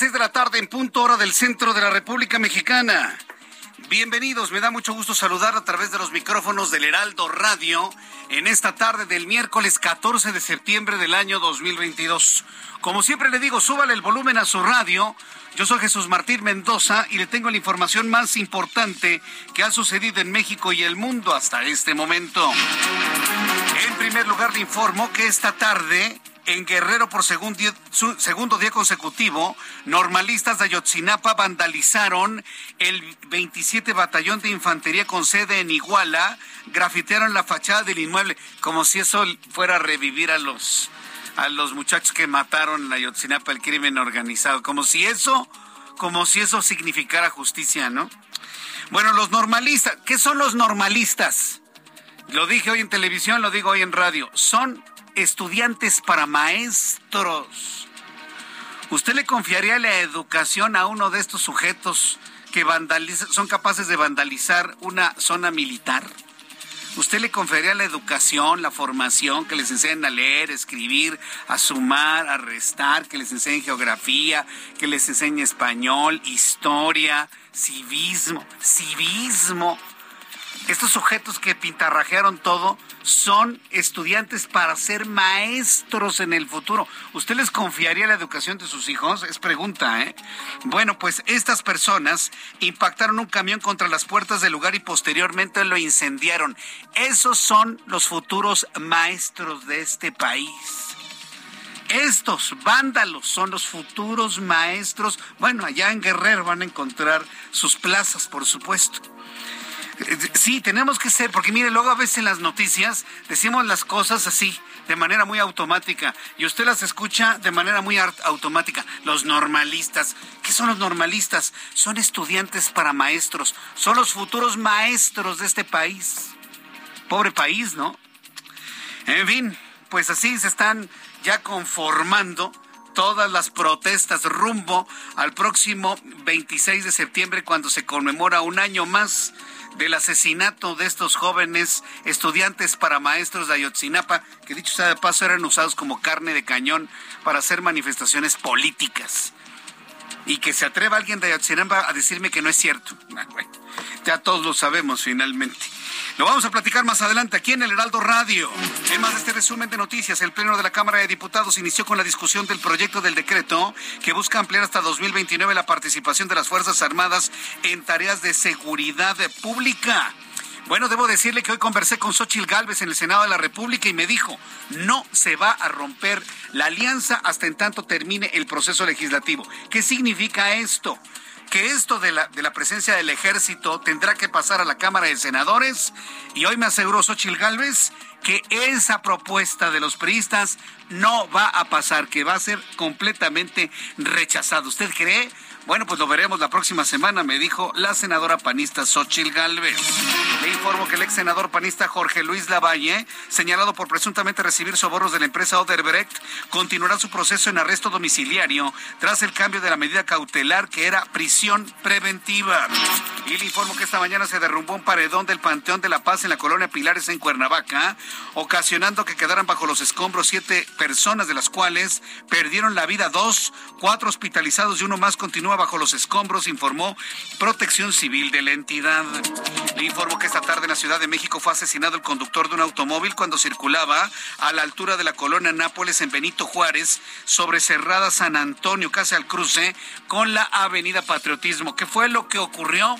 Las seis de la tarde en punto hora del centro de la República Mexicana. Bienvenidos, me da mucho gusto saludar a través de los micrófonos del Heraldo Radio en esta tarde del miércoles 14 de septiembre del año 2022. Como siempre le digo, súbale el volumen a su radio. Yo soy Jesús Martín Mendoza y le tengo la información más importante que ha sucedido en México y el mundo hasta este momento. En primer lugar, le informo que esta tarde en Guerrero por segundo día, consecutivo, normalistas de Ayotzinapa vandalizaron el 27 Batallón de Infantería con sede en Iguala, grafitearon la fachada del inmueble, como si eso fuera a revivir a los, a los muchachos que mataron en Ayotzinapa el crimen organizado, como si eso, como si eso significara justicia, ¿no? Bueno, los normalistas, ¿qué son los normalistas? Lo dije hoy en televisión, lo digo hoy en radio. Son estudiantes para maestros. ¿Usted le confiaría la educación a uno de estos sujetos que son capaces de vandalizar una zona militar? ¿Usted le confiaría la educación, la formación, que les enseñen a leer, escribir, a sumar, a restar, que les enseñen geografía, que les enseñe español, historia, civismo, civismo? Estos sujetos que pintarrajearon todo son estudiantes para ser maestros en el futuro. ¿Usted les confiaría la educación de sus hijos? Es pregunta, ¿eh? Bueno, pues estas personas impactaron un camión contra las puertas del lugar y posteriormente lo incendiaron. Esos son los futuros maestros de este país. Estos vándalos son los futuros maestros. Bueno, allá en Guerrero van a encontrar sus plazas, por supuesto. Sí, tenemos que ser, porque mire, luego a veces en las noticias decimos las cosas así, de manera muy automática, y usted las escucha de manera muy automática. Los normalistas, ¿qué son los normalistas? Son estudiantes para maestros, son los futuros maestros de este país. Pobre país, ¿no? En fin, pues así se están ya conformando todas las protestas rumbo al próximo 26 de septiembre cuando se conmemora un año más del asesinato de estos jóvenes estudiantes para maestros de Ayotzinapa, que dicho sea de paso eran usados como carne de cañón para hacer manifestaciones políticas. Y que se atreva alguien de Ayotzinapa a decirme que no es cierto. Ah, ya todos lo sabemos finalmente. Lo vamos a platicar más adelante aquí en el Heraldo Radio. En más de este resumen de noticias, el Pleno de la Cámara de Diputados inició con la discusión del proyecto del decreto que busca ampliar hasta 2029 la participación de las Fuerzas Armadas en tareas de seguridad pública. Bueno, debo decirle que hoy conversé con Xochil Gálvez en el Senado de la República y me dijo, no se va a romper la alianza hasta en tanto termine el proceso legislativo. ¿Qué significa esto? Que esto de la, de la presencia del ejército tendrá que pasar a la Cámara de Senadores y hoy me aseguró Xochil Gálvez que esa propuesta de los priistas no va a pasar, que va a ser completamente rechazado. ¿Usted cree? Bueno, pues lo veremos la próxima semana, me dijo la senadora panista Xochil Gálvez. Le informo que el ex senador panista Jorge Luis Lavalle, señalado por presuntamente recibir sobornos de la empresa Oderbrecht, continuará su proceso en arresto domiciliario tras el cambio de la medida cautelar que era prisión preventiva. Y le informo que esta mañana se derrumbó un paredón del Panteón de la Paz en la colonia Pilares en Cuernavaca, ocasionando que quedaran bajo los escombros siete personas, de las cuales perdieron la vida dos, cuatro hospitalizados y uno más continúa bajo los escombros, informó Protección Civil de la entidad. Le informó que esta tarde en la Ciudad de México fue asesinado el conductor de un automóvil cuando circulaba a la altura de la colonia Nápoles en Benito Juárez, sobre Cerrada San Antonio, casi al cruce con la Avenida Patriotismo. ¿Qué fue lo que ocurrió?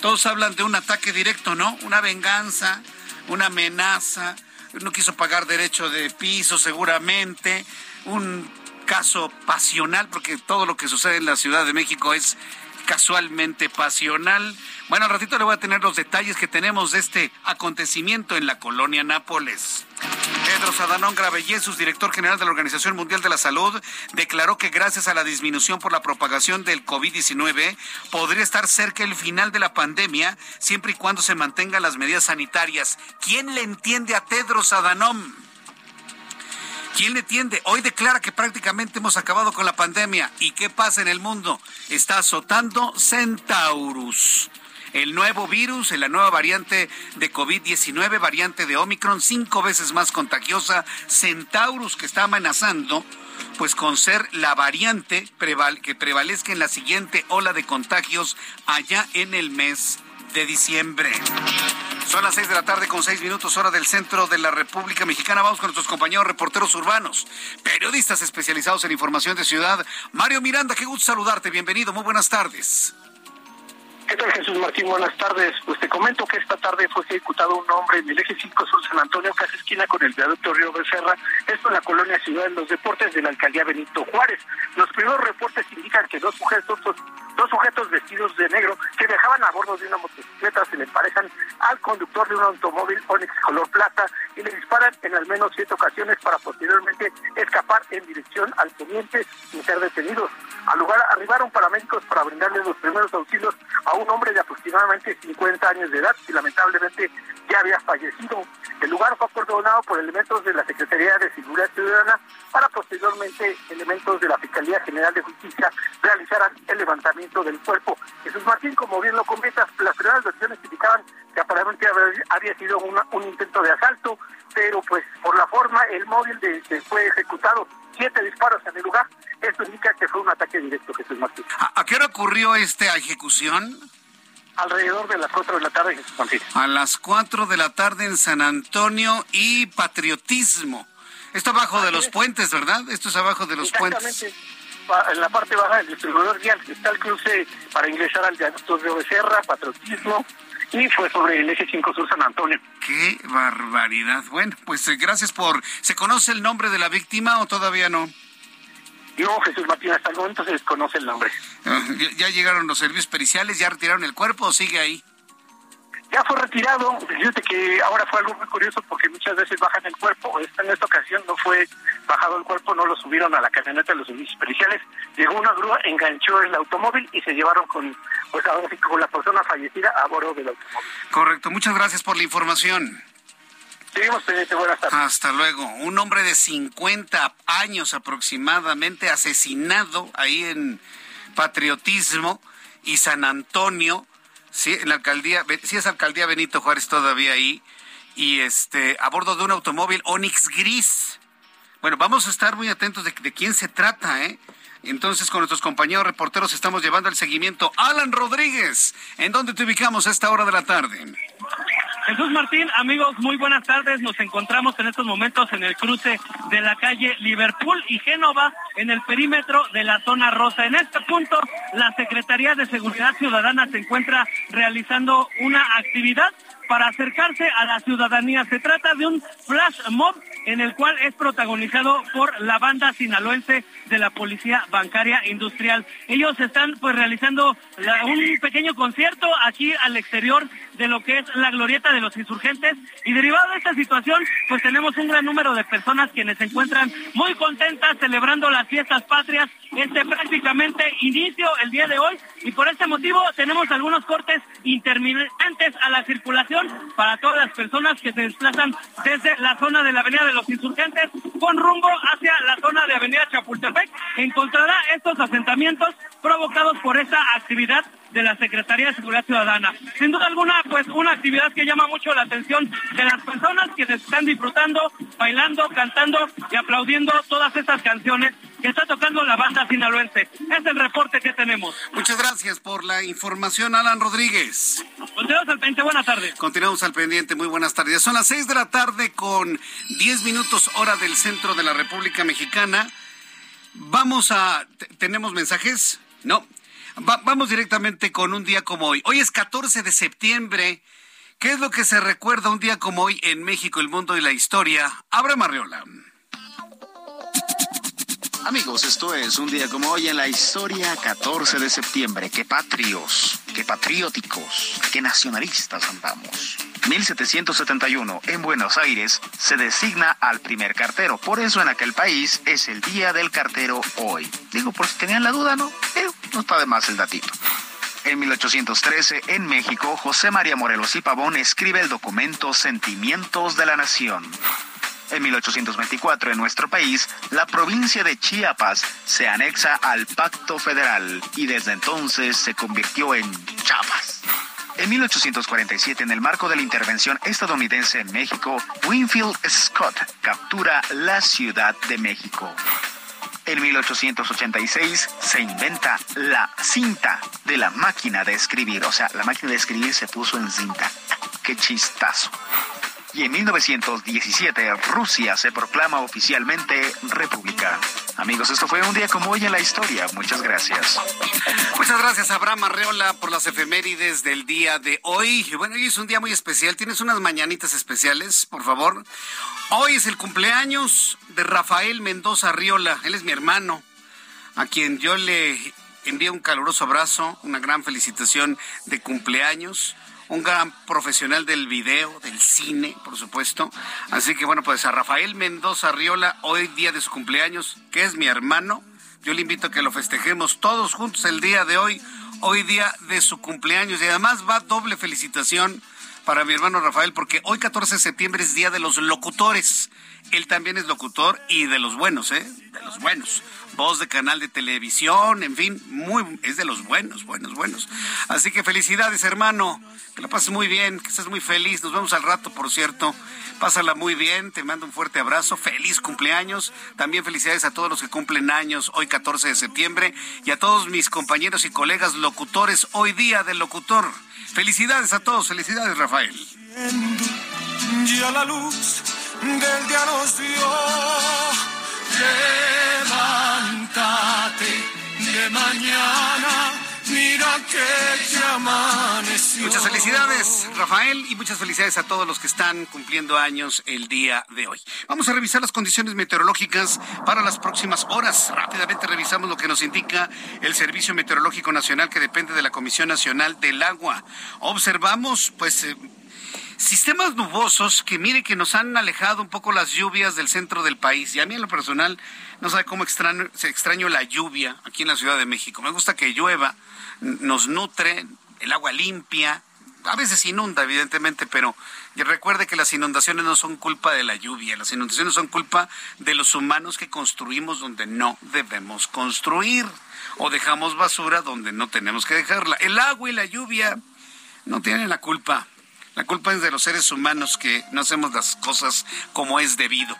Todos hablan de un ataque directo, ¿no? Una venganza, una amenaza. No quiso pagar derecho de piso seguramente. Un caso pasional, porque todo lo que sucede en la Ciudad de México es casualmente pasional. Bueno, al ratito le voy a tener los detalles que tenemos de este acontecimiento en la colonia Nápoles. Pedro Sadanón Gravellesus, director general de la Organización Mundial de la Salud, declaró que gracias a la disminución por la propagación del COVID-19 podría estar cerca el final de la pandemia siempre y cuando se mantengan las medidas sanitarias. ¿Quién le entiende a Tedros Adhanom? ¿Quién le tiende? Hoy declara que prácticamente hemos acabado con la pandemia. ¿Y qué pasa en el mundo? Está azotando Centaurus. El nuevo virus, la nueva variante de COVID-19, variante de Omicron, cinco veces más contagiosa, Centaurus, que está amenazando pues con ser la variante que prevalezca en la siguiente ola de contagios allá en el mes de diciembre. Son las seis de la tarde con seis minutos hora del centro de la República Mexicana. Vamos con nuestros compañeros reporteros urbanos, periodistas especializados en información de ciudad. Mario Miranda, qué gusto saludarte. Bienvenido, muy buenas tardes. ¿Qué tal Jesús Martín? Buenas tardes. Pues te comento que esta tarde fue ejecutado un hombre en el eje 5 Sur San Antonio, casi esquina con el viaducto Río Becerra, esto en la colonia Ciudad de los Deportes de la alcaldía Benito Juárez. Los primeros reportes indican que dos sujetos, dos sujetos vestidos de negro que viajaban a bordo de una motocicleta se le emparejan al conductor de un automóvil Onix color plata y le disparan en al menos siete ocasiones para posteriormente escapar en dirección al teniente sin ser detenidos. Al lugar arribaron paramédicos para brindarles los primeros auxilios a un hombre de aproximadamente 50 años de edad y lamentablemente ya había fallecido. El lugar fue acordonado por elementos de la Secretaría de Seguridad Ciudadana para posteriormente elementos de la Fiscalía General de Justicia realizaran el levantamiento del cuerpo. Jesús Martín, como bien lo comentas, las primeras versiones indicaban que aparentemente había sido un intento de asalto, pero pues por la forma el móvil de, fue ejecutado siete disparos en el lugar. Esto indica que fue un ataque directo, Jesús Martín. ¿A, qué hora ocurrió esta ejecución? Alrededor de las cuatro de la tarde, Jesús Martín. A las cuatro de la tarde en San Antonio y patriotismo. Esto abajo de los puentes, ¿verdad? Esto es abajo de los puentes. En la parte baja del distribuidor vial está el cruce para ingresar al viaducto de Becerra, patriotismo, y fue sobre el eje 5 Sur San Antonio. ¡Qué barbaridad! Bueno, pues eh, gracias por... ¿Se conoce el nombre de la víctima o todavía no? No, Jesús Martín, hasta el momento se desconoce el nombre. Ah, ¿Ya llegaron los servicios periciales? ¿Ya retiraron el cuerpo o sigue ahí? Ya fue retirado. Fíjate que ahora fue algo muy curioso porque muchas veces bajan el cuerpo. Esta, en esta ocasión no fue bajado el cuerpo, no lo subieron a la camioneta de los servicios periciales. Llegó una grúa, enganchó el automóvil y se llevaron con, pues ahora sí, con la persona fallecida a bordo del automóvil. Correcto. Muchas gracias por la información. Seguimos pendiente. Buenas tardes. Hasta luego. Un hombre de 50 años aproximadamente asesinado ahí en Patriotismo y San Antonio Sí, en la alcaldía, sí es alcaldía Benito Juárez todavía ahí, y este, a bordo de un automóvil Onix gris. Bueno, vamos a estar muy atentos de, de quién se trata, ¿eh? Entonces, con nuestros compañeros reporteros estamos llevando el seguimiento. Alan Rodríguez, ¿en dónde te ubicamos a esta hora de la tarde? Jesús Martín, amigos, muy buenas tardes. Nos encontramos en estos momentos en el cruce de la calle Liverpool y Génova, en el perímetro de la zona rosa. En este punto, la Secretaría de Seguridad Ciudadana se encuentra realizando una actividad para acercarse a la ciudadanía. Se trata de un flash mob en el cual es protagonizado por la banda sinaloense de la Policía Bancaria Industrial. Ellos están pues realizando un pequeño concierto aquí al exterior de lo que es la glorieta de los insurgentes. Y derivado de esta situación, pues tenemos un gran número de personas quienes se encuentran muy contentas celebrando las fiestas patrias, este prácticamente inicio el día de hoy. Y por este motivo tenemos algunos cortes intermitentes a la circulación para todas las personas que se desplazan desde la zona de la Avenida de los Insurgentes con rumbo hacia la zona de Avenida Chapultepec. Encontrará estos asentamientos provocados por esta actividad de la Secretaría de Seguridad Ciudadana. Sin duda alguna, pues una actividad que llama mucho la atención de las personas que están disfrutando, bailando, cantando y aplaudiendo todas estas canciones que está tocando la banda sinaloense. Es el reporte que tenemos. Muchas gracias por la información, Alan Rodríguez. Continuamos al pendiente, buenas tardes. Continuamos al pendiente, muy buenas tardes. Son las seis de la tarde con diez minutos hora del centro de la República Mexicana. Vamos a... ¿Tenemos mensajes? No. Vamos directamente con un día como hoy. Hoy es 14 de septiembre. ¿Qué es lo que se recuerda un día como hoy en México, el mundo y la historia? Abra Marriola. Amigos, esto es un día como hoy en la historia, 14 de septiembre. Qué patrios, qué patrióticos, qué nacionalistas andamos. 1771, en Buenos Aires, se designa al primer cartero. Por eso en aquel país es el Día del Cartero hoy. Digo, por si tenían la duda, ¿no? Eh, no está de más el datito. En 1813, en México, José María Morelos y Pavón escribe el documento Sentimientos de la Nación. En 1824, en nuestro país, la provincia de Chiapas se anexa al Pacto Federal y desde entonces se convirtió en Chiapas. En 1847, en el marco de la intervención estadounidense en México, Winfield Scott captura la Ciudad de México. En 1886 se inventa la cinta de la máquina de escribir, o sea, la máquina de escribir se puso en cinta. ¡Qué chistazo! Y en 1917 Rusia se proclama oficialmente república. Amigos, esto fue un día como hoy en la historia. Muchas gracias. Muchas gracias, Abraham Arreola, por las efemérides del día de hoy. Bueno, hoy es un día muy especial. ¿Tienes unas mañanitas especiales, por favor? Hoy es el cumpleaños de Rafael Mendoza Arriola. Él es mi hermano, a quien yo le envío un caluroso abrazo, una gran felicitación de cumpleaños un gran profesional del video, del cine, por supuesto. Así que bueno, pues a Rafael Mendoza Riola, hoy día de su cumpleaños, que es mi hermano, yo le invito a que lo festejemos todos juntos el día de hoy, hoy día de su cumpleaños. Y además va doble felicitación para mi hermano Rafael, porque hoy 14 de septiembre es Día de los Locutores. Él también es locutor y de los buenos, ¿eh? De los buenos voz de canal de televisión, en fin, muy, es de los buenos, buenos, buenos. Así que felicidades, hermano, que la pases muy bien, que estés muy feliz. Nos vemos al rato, por cierto. Pásala muy bien, te mando un fuerte abrazo, feliz cumpleaños. También felicidades a todos los que cumplen años hoy 14 de septiembre y a todos mis compañeros y colegas locutores hoy día del locutor. Felicidades a todos, felicidades, Rafael. Ya la luz del día nos dio levántate de mañana. Mira que ya amaneció. Muchas felicidades, Rafael, y muchas felicidades a todos los que están cumpliendo años el día de hoy. Vamos a revisar las condiciones meteorológicas para las próximas horas. Rápidamente revisamos lo que nos indica el Servicio Meteorológico Nacional que depende de la Comisión Nacional del Agua. Observamos, pues, eh, Sistemas nubosos que mire que nos han alejado un poco las lluvias del centro del país. Y a mí en lo personal no sabe cómo extraño, se extraño la lluvia aquí en la Ciudad de México. Me gusta que llueva, nos nutre, el agua limpia. A veces inunda, evidentemente, pero recuerde que las inundaciones no son culpa de la lluvia, las inundaciones son culpa de los humanos que construimos donde no debemos construir o dejamos basura donde no tenemos que dejarla. El agua y la lluvia no tienen la culpa. La culpa es de los seres humanos que no hacemos las cosas como es debido.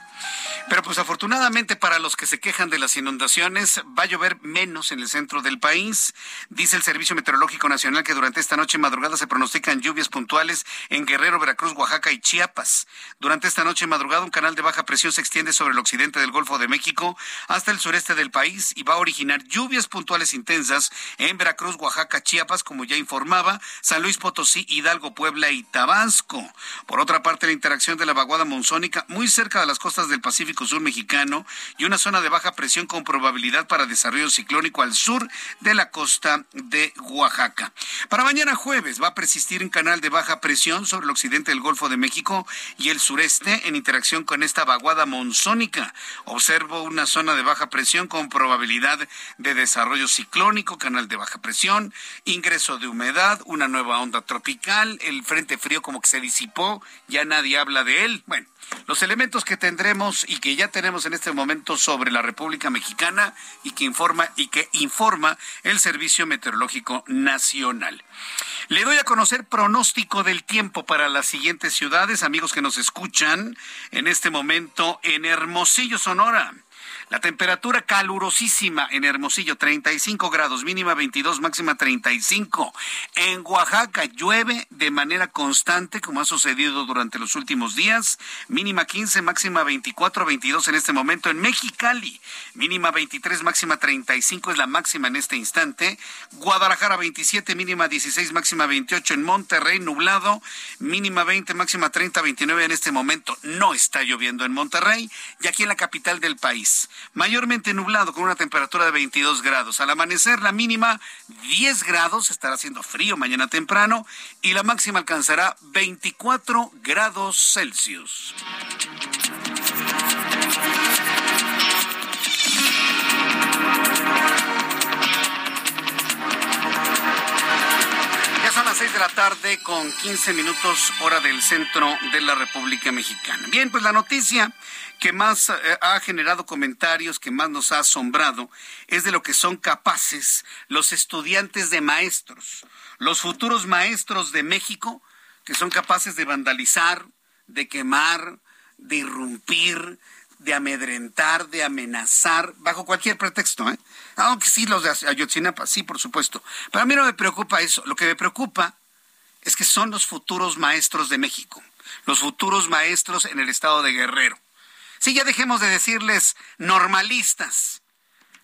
Pero pues afortunadamente para los que se quejan de las inundaciones, va a llover menos en el centro del país. Dice el Servicio Meteorológico Nacional que durante esta noche madrugada se pronostican lluvias puntuales en Guerrero, Veracruz, Oaxaca y Chiapas. Durante esta noche madrugada un canal de baja presión se extiende sobre el occidente del Golfo de México hasta el sureste del país y va a originar lluvias puntuales intensas en Veracruz, Oaxaca, Chiapas, como ya informaba, San Luis Potosí, Hidalgo, Puebla y Tabasco. Por otra parte, la interacción de la vaguada monzónica muy cerca de las costas del Pacífico Sur mexicano y una zona de baja presión con probabilidad para desarrollo ciclónico al sur de la costa de Oaxaca. Para mañana jueves va a persistir un canal de baja presión sobre el occidente del Golfo de México y el sureste en interacción con esta vaguada monzónica. Observo una zona de baja presión con probabilidad de desarrollo ciclónico, canal de baja presión, ingreso de humedad, una nueva onda tropical, el frente frío como que se disipó, ya nadie habla de él. Bueno, los elementos que tendremos y que ya tenemos en este momento sobre la República Mexicana y que informa y que informa el Servicio Meteorológico Nacional. Le doy a conocer pronóstico del tiempo para las siguientes ciudades, amigos que nos escuchan en este momento en Hermosillo, Sonora. La temperatura calurosísima en Hermosillo, 35 grados, mínima 22, máxima 35. En Oaxaca llueve de manera constante, como ha sucedido durante los últimos días, mínima 15, máxima 24, 22 en este momento. En Mexicali, mínima 23, máxima 35 es la máxima en este instante. Guadalajara 27, mínima 16, máxima 28. En Monterrey, nublado, mínima 20, máxima 30, 29 en este momento. No está lloviendo en Monterrey y aquí en la capital del país mayormente nublado con una temperatura de 22 grados. Al amanecer la mínima 10 grados, estará haciendo frío mañana temprano y la máxima alcanzará 24 grados Celsius. 6 de la tarde con 15 minutos hora del centro de la República Mexicana. Bien, pues la noticia que más eh, ha generado comentarios, que más nos ha asombrado, es de lo que son capaces los estudiantes de maestros, los futuros maestros de México, que son capaces de vandalizar, de quemar, de irrumpir, de amedrentar, de amenazar, bajo cualquier pretexto, ¿eh? Aunque sí, los de Ayotzinapa, sí, por supuesto. Pero a mí no me preocupa eso. Lo que me preocupa es que son los futuros maestros de México, los futuros maestros en el estado de Guerrero. Sí, ya dejemos de decirles normalistas.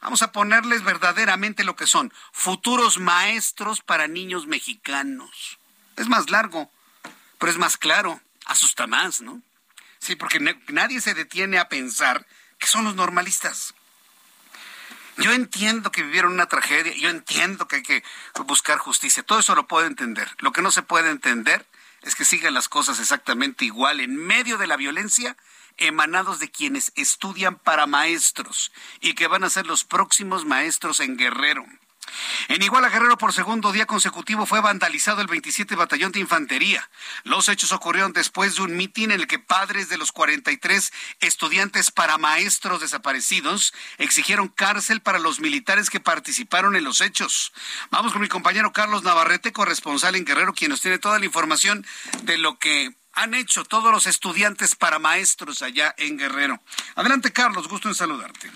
Vamos a ponerles verdaderamente lo que son, futuros maestros para niños mexicanos. Es más largo, pero es más claro, asusta más, ¿no? Sí, porque nadie se detiene a pensar que son los normalistas. Yo entiendo que vivieron una tragedia, yo entiendo que hay que buscar justicia, todo eso lo puedo entender. Lo que no se puede entender es que sigan las cosas exactamente igual en medio de la violencia emanados de quienes estudian para maestros y que van a ser los próximos maestros en Guerrero. En Iguala Guerrero por segundo día consecutivo fue vandalizado el 27 Batallón de Infantería. Los hechos ocurrieron después de un mitin en el que padres de los 43 estudiantes para maestros desaparecidos exigieron cárcel para los militares que participaron en los hechos. Vamos con mi compañero Carlos Navarrete, corresponsal en Guerrero, quien nos tiene toda la información de lo que han hecho todos los estudiantes para maestros allá en Guerrero. Adelante, Carlos, gusto en saludarte.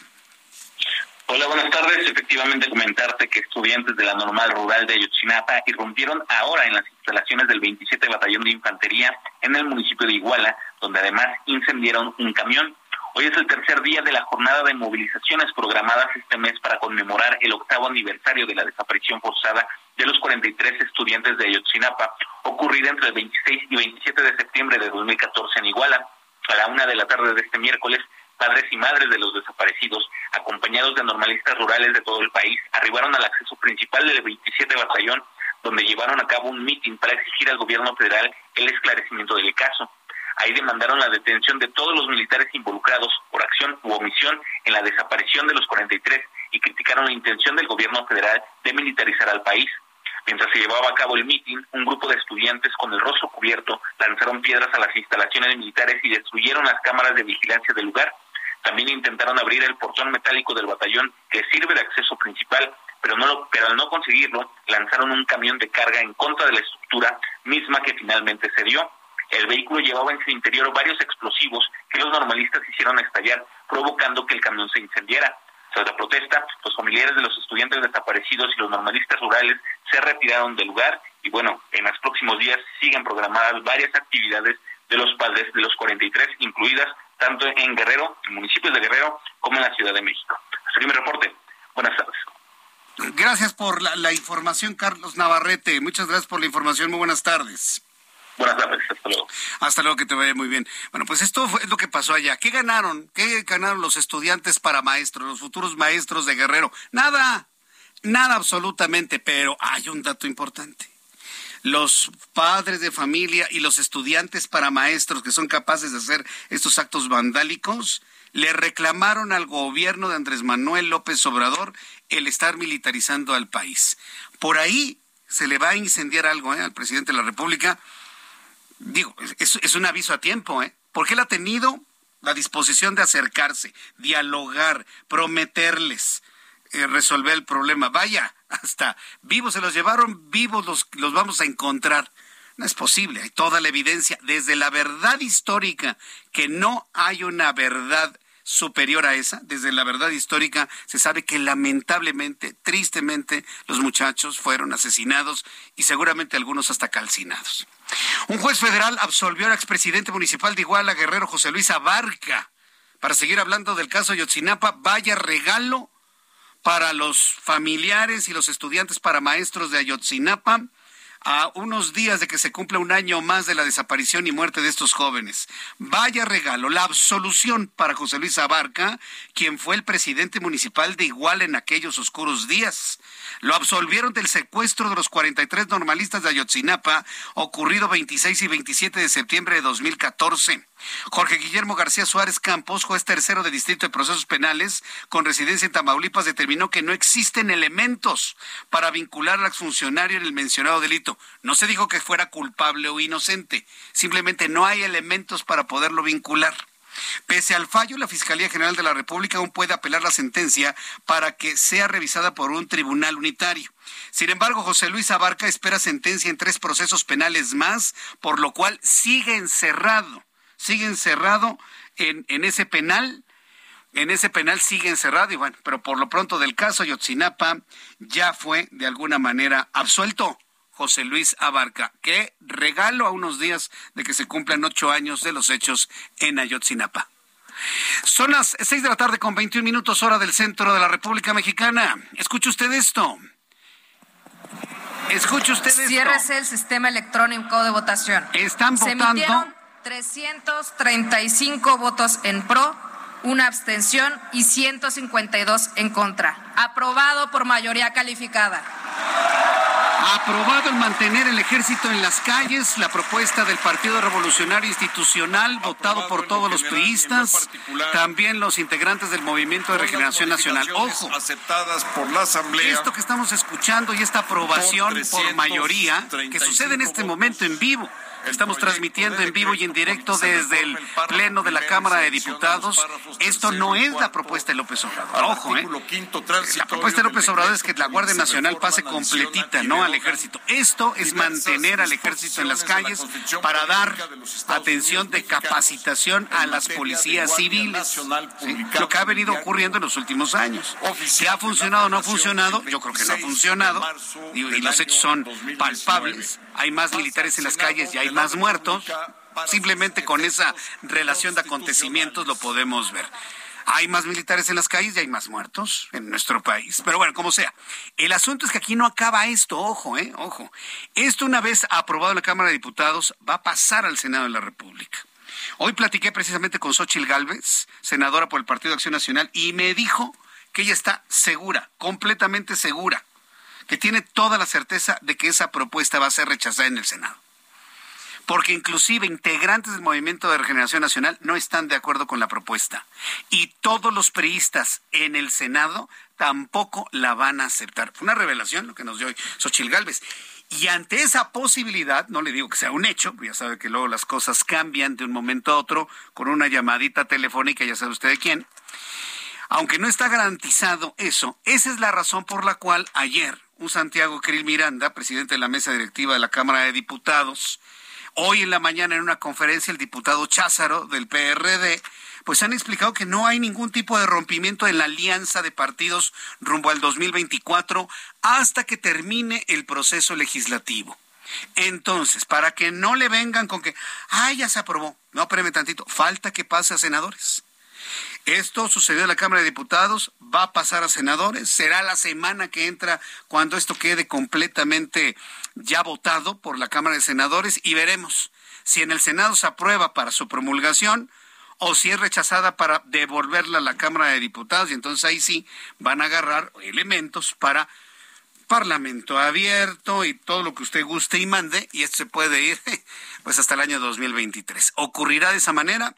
Hola, buenas tardes. Efectivamente, comentarte que estudiantes de la normal rural de Ayotzinapa irrumpieron ahora en las instalaciones del 27 Batallón de Infantería en el municipio de Iguala, donde además incendiaron un camión. Hoy es el tercer día de la jornada de movilizaciones programadas este mes para conmemorar el octavo aniversario de la desaparición forzada de los 43 estudiantes de Ayotzinapa, ocurrida entre el 26 y 27 de septiembre de 2014 en Iguala. A la una de la tarde de este miércoles, padres y madres de los desaparecidos, acompañados de normalistas rurales de todo el país, arribaron al acceso principal del 27 Batallón, donde llevaron a cabo un mitin para exigir al gobierno federal el esclarecimiento del caso. Ahí demandaron la detención de todos los militares involucrados por acción u omisión en la desaparición de los 43 y criticaron la intención del gobierno federal de militarizar al país. Mientras se llevaba a cabo el mitin, un grupo de estudiantes con el rostro cubierto lanzaron piedras a las instalaciones militares y destruyeron las cámaras de vigilancia del lugar. También intentaron abrir el portón metálico del batallón que sirve de acceso principal, pero, no pero al no conseguirlo, lanzaron un camión de carga en contra de la estructura misma que finalmente se dio. El vehículo llevaba en su interior varios explosivos que los normalistas hicieron estallar, provocando que el camión se incendiara. Tras la protesta, los familiares de los estudiantes desaparecidos y los normalistas rurales se retiraron del lugar y bueno, en los próximos días siguen programadas varias actividades de los padres de los 43, incluidas tanto en Guerrero, en municipios de Guerrero, como en la Ciudad de México. Hasta mi reporte. Buenas tardes. Gracias por la, la información, Carlos Navarrete. Muchas gracias por la información. Muy buenas tardes. Buenas tardes, hasta luego. Hasta luego, que te vaya muy bien. Bueno, pues esto fue lo que pasó allá. ¿Qué ganaron? ¿Qué ganaron los estudiantes para maestros, los futuros maestros de Guerrero? Nada, nada absolutamente, pero hay un dato importante. Los padres de familia y los estudiantes para maestros que son capaces de hacer estos actos vandálicos le reclamaron al gobierno de Andrés Manuel López Obrador el estar militarizando al país. Por ahí se le va a incendiar algo ¿eh? al presidente de la República digo, es, un aviso a tiempo, ¿eh? Porque él ha tenido la disposición de acercarse, dialogar, prometerles eh, resolver el problema. Vaya, hasta vivos se los llevaron, vivos los, los vamos a encontrar. No es posible, hay toda la evidencia, desde la verdad histórica, que no hay una verdad superior a esa, desde la verdad histórica, se sabe que lamentablemente, tristemente, los muchachos fueron asesinados y seguramente algunos hasta calcinados. Un juez federal absolvió al expresidente municipal de Iguala, Guerrero José Luis Abarca. Para seguir hablando del caso Yotzinapa, vaya regalo para los familiares y los estudiantes para maestros de Ayotzinapa a unos días de que se cumpla un año más de la desaparición y muerte de estos jóvenes. Vaya regalo, la absolución para José Luis Abarca, quien fue el presidente municipal de Iguala en aquellos oscuros días. Lo absolvieron del secuestro de los 43 normalistas de Ayotzinapa, ocurrido 26 y 27 de septiembre de 2014. Jorge Guillermo García Suárez Campos, juez tercero de Distrito de Procesos Penales, con residencia en Tamaulipas, determinó que no existen elementos para vincular al exfuncionario en el mencionado delito. No se dijo que fuera culpable o inocente, simplemente no hay elementos para poderlo vincular. Pese al fallo, la Fiscalía General de la República aún puede apelar la sentencia para que sea revisada por un tribunal unitario. Sin embargo, José Luis Abarca espera sentencia en tres procesos penales más, por lo cual sigue encerrado sigue encerrado en, en ese penal en ese penal sigue encerrado y bueno, pero por lo pronto del caso Yotzinapa ya fue de alguna manera absuelto José Luis Abarca. Qué regalo a unos días de que se cumplan ocho años de los hechos en Ayotzinapa. Son las seis de la tarde con 21 minutos hora del centro de la República Mexicana. Escuche usted esto. Escuche usted esto. Ciérrese el sistema electrónico de votación. Están votando 335 votos en pro, una abstención y 152 en contra. Aprobado por mayoría calificada. Aprobado el mantener el ejército en las calles, la propuesta del Partido Revolucionario Institucional, votado por todos los priistas, también los integrantes del Movimiento de Regeneración Nacional. Ojo, aceptadas por la Asamblea. Esto que estamos escuchando y esta aprobación por mayoría, que sucede en este momento en vivo, Estamos transmitiendo en vivo y en directo desde el Pleno de la Cámara de Diputados. Esto no es la propuesta de López Obrador. Ojo, ¿eh? La propuesta de López Obrador es que la Guardia Nacional pase completita, no al ejército. Esto es mantener al ejército en las calles para dar atención de capacitación a las policías civiles. Lo que ha venido ocurriendo en los últimos años. Si ha funcionado o no ha funcionado, yo creo que no ha funcionado. Y, los hechos son palpables. Hay más militares en las calles y hay más muertos, simplemente con esa relación de acontecimientos lo podemos ver. Hay más militares en las calles y hay más muertos en nuestro país. Pero bueno, como sea. El asunto es que aquí no acaba esto, ojo, eh, ojo. Esto una vez aprobado en la Cámara de Diputados va a pasar al Senado de la República. Hoy platiqué precisamente con Xochil Gálvez, senadora por el Partido de Acción Nacional, y me dijo que ella está segura, completamente segura, que tiene toda la certeza de que esa propuesta va a ser rechazada en el Senado porque inclusive integrantes del Movimiento de Regeneración Nacional no están de acuerdo con la propuesta. Y todos los priistas en el Senado tampoco la van a aceptar. Fue una revelación lo que nos dio hoy Xochil Gálvez. Y ante esa posibilidad, no le digo que sea un hecho, ya sabe que luego las cosas cambian de un momento a otro con una llamadita telefónica, ya sabe usted de quién. Aunque no está garantizado eso, esa es la razón por la cual ayer un Santiago Krill Miranda, presidente de la mesa directiva de la Cámara de Diputados, Hoy en la mañana en una conferencia el diputado Cházaro del PRD pues han explicado que no hay ningún tipo de rompimiento en la alianza de partidos rumbo al 2024 hasta que termine el proceso legislativo. Entonces, para que no le vengan con que, ah, ya se aprobó. No, espérame tantito, falta que pase a senadores. Esto sucedió en la Cámara de Diputados, va a pasar a senadores, será la semana que entra cuando esto quede completamente ya votado por la Cámara de Senadores y veremos si en el Senado se aprueba para su promulgación o si es rechazada para devolverla a la Cámara de Diputados y entonces ahí sí van a agarrar elementos para Parlamento abierto y todo lo que usted guste y mande y esto se puede ir pues hasta el año 2023. ¿Ocurrirá de esa manera?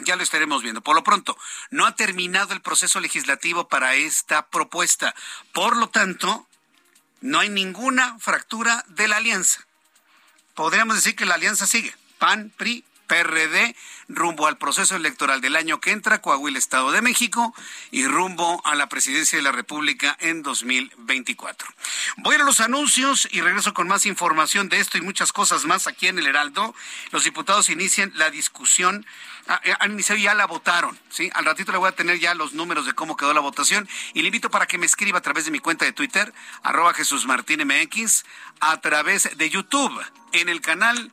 Ya lo estaremos viendo. Por lo pronto, no ha terminado el proceso legislativo para esta propuesta. Por lo tanto, no hay ninguna fractura de la alianza. Podríamos decir que la alianza sigue. PAN, PRI, PRD, rumbo al proceso electoral del año que entra, Coahuila, Estado de México, y rumbo a la presidencia de la República en 2024. Voy a los anuncios y regreso con más información de esto y muchas cosas más aquí en el Heraldo. Los diputados inician la discusión Ah, eh, han iniciado ya la votaron, ¿sí? Al ratito le voy a tener ya los números de cómo quedó la votación y le invito para que me escriba a través de mi cuenta de Twitter, arroba Jesús Martín MX, a través de YouTube, en el canal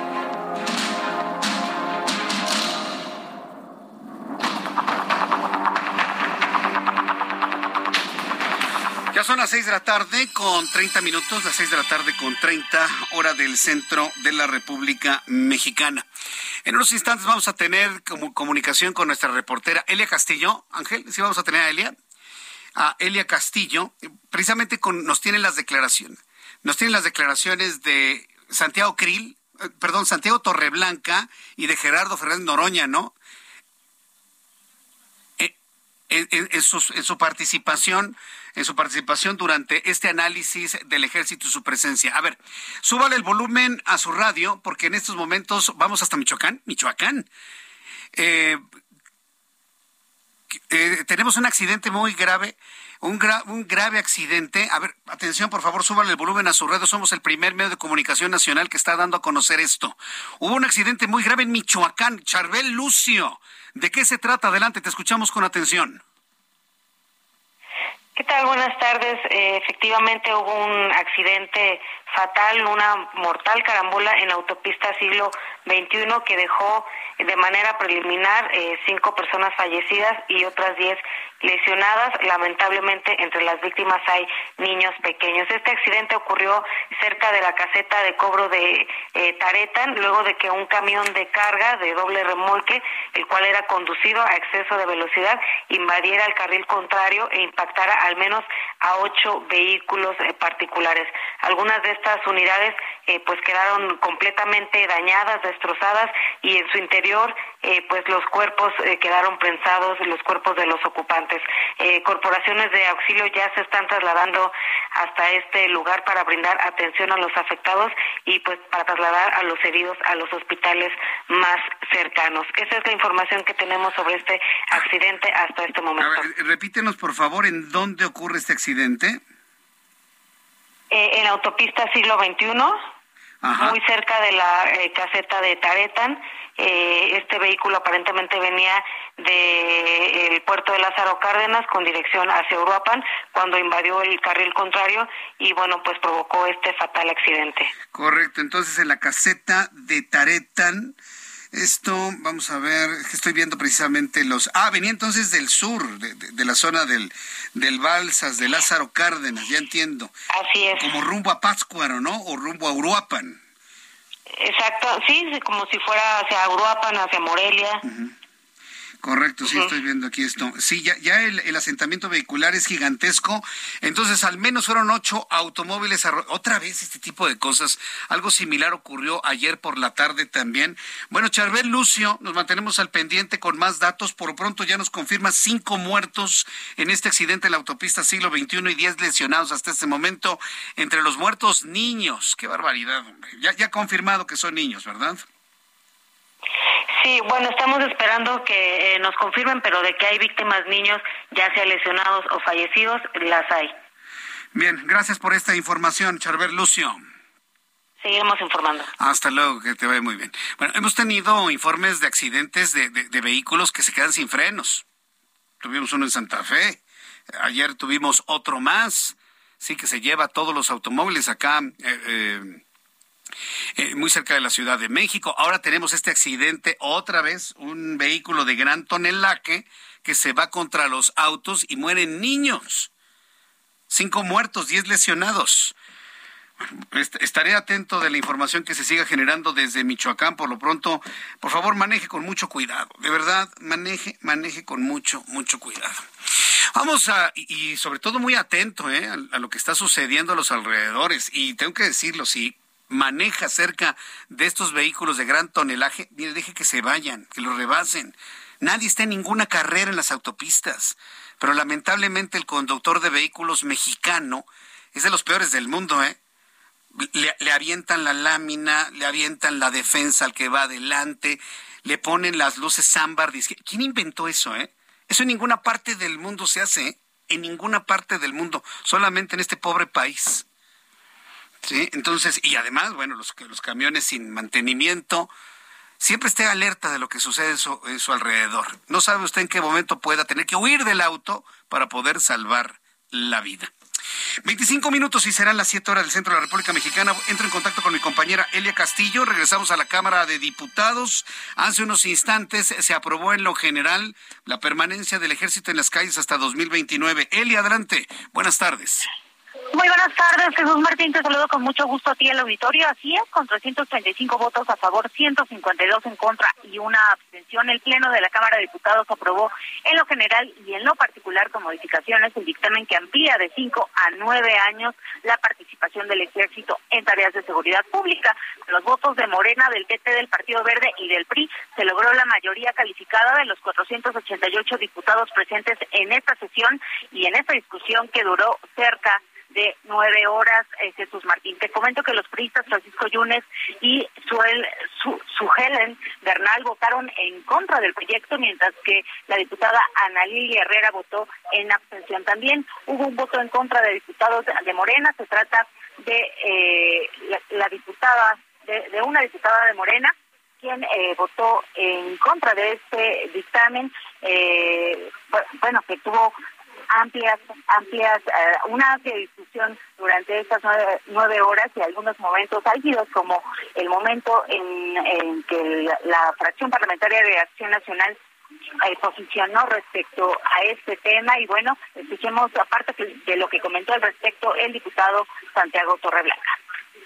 Ya son las seis de la tarde con 30 minutos, las seis de la tarde con 30 hora del centro de la República Mexicana. En unos instantes vamos a tener como comunicación con nuestra reportera Elia Castillo. Ángel, ¿sí vamos a tener a Elia? a Elia Castillo, precisamente con, nos tienen las declaraciones, nos tienen las declaraciones de Santiago Krill, eh, perdón, Santiago Torreblanca y de Gerardo Fernández Noroña, ¿no? Eh, en, su, participación en su participación durante este análisis del ejército y su presencia. A ver, súbale el volumen a su radio porque en estos momentos vamos hasta Michoacán, Michoacán. Eh, eh, tenemos un accidente muy grave, un, un grave accidente. A ver, atención, por favor, suban el volumen a su red. Somos el primer medio de comunicación nacional que está dando a conocer esto. Hubo un accidente muy grave en Michoacán, Charbel Lucio. ¿De qué se trata? Adelante, te escuchamos con atención. ¿Qué tal? Buenas tardes. Eh, efectivamente hubo un accidente fatal, una mortal carambola en la autopista siglo XXI que dejó de manera preliminar eh, cinco personas fallecidas y otras diez lesionadas. Lamentablemente, entre las víctimas hay niños pequeños. Este accidente ocurrió cerca de la caseta de cobro de eh, Taretan, luego de que un camión de carga de doble remolque, el cual era conducido a exceso de velocidad, invadiera el carril contrario e impactara al menos a ocho vehículos eh, particulares. Algunas de estas unidades eh, pues quedaron completamente dañadas, destrozadas y en su interior eh, pues los cuerpos eh, quedaron prensados, los cuerpos de los ocupantes. corporaciones de auxilio ya se están trasladando hasta este lugar para brindar atención a los afectados y pues para trasladar a los heridos a los hospitales más cercanos. Esa es la información que tenemos sobre este accidente hasta este momento. repítenos por favor en dónde ocurre este accidente. Eh, en autopista siglo XXI, muy cerca de la eh, caseta de Taretan. Eh, este vehículo aparentemente venía del puerto de Lázaro Cárdenas con dirección hacia Uruapan cuando invadió el carril contrario y bueno, pues provocó este fatal accidente. Correcto, entonces en la caseta de Taretan esto, vamos a ver, estoy viendo precisamente los... Ah, venía entonces del sur, de, la zona del, del Balsas, de Lázaro Cárdenas, ya entiendo. Así es. Como rumbo a Pátzcuaro, ¿no? O rumbo a Uruapan. Exacto, sí, como si fuera hacia Uruapan, hacia Morelia. Correcto, sí, estoy viendo aquí esto. Sí, ya, ya el, asentamiento vehicular es gigantesco. Entonces, al menos fueron ocho automóviles. Otra vez este tipo de cosas. Algo similar ocurrió ayer por la tarde también. Bueno, Charbel Lucio, nos mantenemos al pendiente con más datos. Por pronto ya nos confirma cinco muertos en este accidente en la autopista siglo XXI y diez lesionados hasta este momento. Entre los muertos, niños. Qué barbaridad, hombre. Ya, ya confirmado que son niños, ¿verdad? Sí, bueno, estamos esperando que eh, nos confirmen, pero de que hay víctimas niños, ya sea lesionados o fallecidos, las hay. Bien, gracias por esta información, Charbel Lucio. Seguiremos informando. Hasta luego, que te vaya muy bien. Bueno, hemos tenido informes de accidentes de, de, vehículos que se quedan sin frenos. Tuvimos uno en Santa Fe. Ayer tuvimos otro más. Sí, que se lleva todos los automóviles acá. Eh, eh, eh, muy cerca de la Ciudad de México. Ahora tenemos este accidente, otra vez, un vehículo de gran tonelaje que se va contra los autos y mueren niños. Cinco muertos, diez lesionados. Estaré atento de la información que se siga generando desde Michoacán. Por lo pronto, por favor, maneje con mucho cuidado. De verdad, maneje, maneje con mucho, mucho cuidado. Vamos a, y sobre todo muy atento ¿eh? a, lo que está sucediendo a los alrededores. Y tengo que decirlo, sí, maneja cerca de estos vehículos de gran tonelaje, mire, deje que se vayan, que los rebasen. Nadie está en ninguna carrera en las autopistas, pero lamentablemente el conductor de vehículos mexicano es de los peores del mundo, ¿eh? Le, avientan la lámina, le avientan la defensa al que va adelante, le ponen las luces ámbar. ¿Quién inventó eso, eh? Eso en ninguna parte del mundo se hace, ¿eh? en ninguna parte del mundo, solamente en este pobre país. Sí, entonces, y además, bueno, los, los camiones sin mantenimiento, siempre esté alerta de lo que sucede en su, en su alrededor. No sabe usted en qué momento pueda tener que huir del auto para poder salvar la vida. 25 minutos y serán las 7 horas del centro de la República Mexicana. Entro en contacto con mi compañera Elia Castillo. Regresamos a la Cámara de Diputados. Hace unos instantes se aprobó en lo general la permanencia del ejército en las calles hasta 2029. Elia, adelante. Buenas tardes. Muy buenas tardes, Jesús Martín. Te saludo con mucho gusto a ti el auditorio. Así es, con 335 votos a favor, 152 en contra y una abstención, el Pleno de la Cámara de Diputados aprobó en lo general y en lo particular con modificaciones el dictamen que amplía de 5 a 9 años la participación del Ejército en tareas de seguridad pública. Los votos de Morena, del PT, del Partido Verde y del PRI se logró la mayoría calificada de los 488 diputados presentes en esta sesión y en esta discusión que duró cerca de nueve horas, eh, Jesús Martín. Te comento que los priistas Francisco Yunes y Suel, su, Helen Bernal votaron en contra del proyecto, mientras que la diputada Ana Lilia Herrera votó en abstención. También hubo un voto en contra de diputados de Morena. Se trata de eh, la, diputada, de, una diputada de Morena, quien eh, votó en contra de este dictamen, bueno, que tuvo amplias, amplias, eh, una amplia discusión durante estas nueve, horas y algunos momentos álgidos, como el momento en, que la, fracción parlamentaria de Acción Nacional eh, posicionó respecto a este tema y bueno, escuchemos aparte de lo que comentó al respecto el diputado Santiago Torreblanca.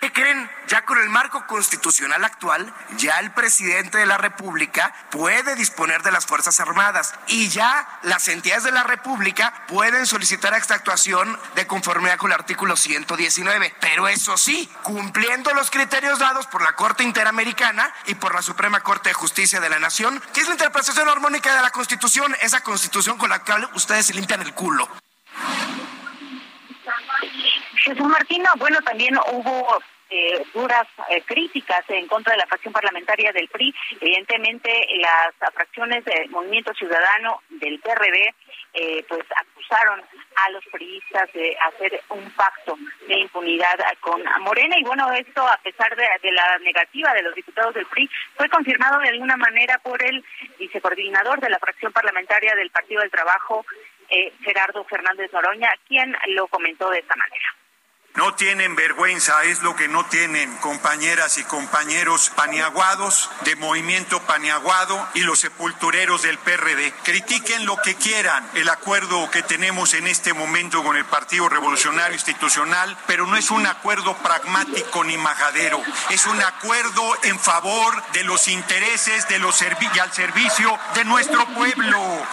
¿Qué creen? Ya con el marco constitucional actual, ya el presidente de la República puede disponer de las Fuerzas Armadas y ya las entidades de la República pueden solicitar esta actuación de conformidad con el artículo 119. Pero eso sí, cumpliendo los criterios dados por la Corte Interamericana y por la Suprema Corte de Justicia de la Nación, que es la interpretación armónica de la Constitución, esa Constitución con la cual ustedes se limpian el culo. Jesús Martino, bueno, también hubo eh, duras eh, críticas en contra de la fracción parlamentaria del PRI. Evidentemente, las fracciones del Movimiento Ciudadano del PRD eh, pues acusaron a los priistas de hacer un pacto de impunidad con Morena y bueno esto a pesar de, de, la negativa de los diputados del PRI fue confirmado de alguna manera por el vicecoordinador de la fracción parlamentaria del Partido del Trabajo eh, Gerardo Fernández Noroña quien lo comentó de esta manera No tienen vergüenza, es lo que no tienen compañeras y compañeros paniaguados de Movimiento Paniaguado y los sepultureros del PRD. Critiquen lo que quieran el acuerdo que tenemos en este momento con el Partido Revolucionario Institucional, pero no es un acuerdo pragmático ni majadero, es un acuerdo en favor de los intereses de los y al servicio de nuestro pueblo.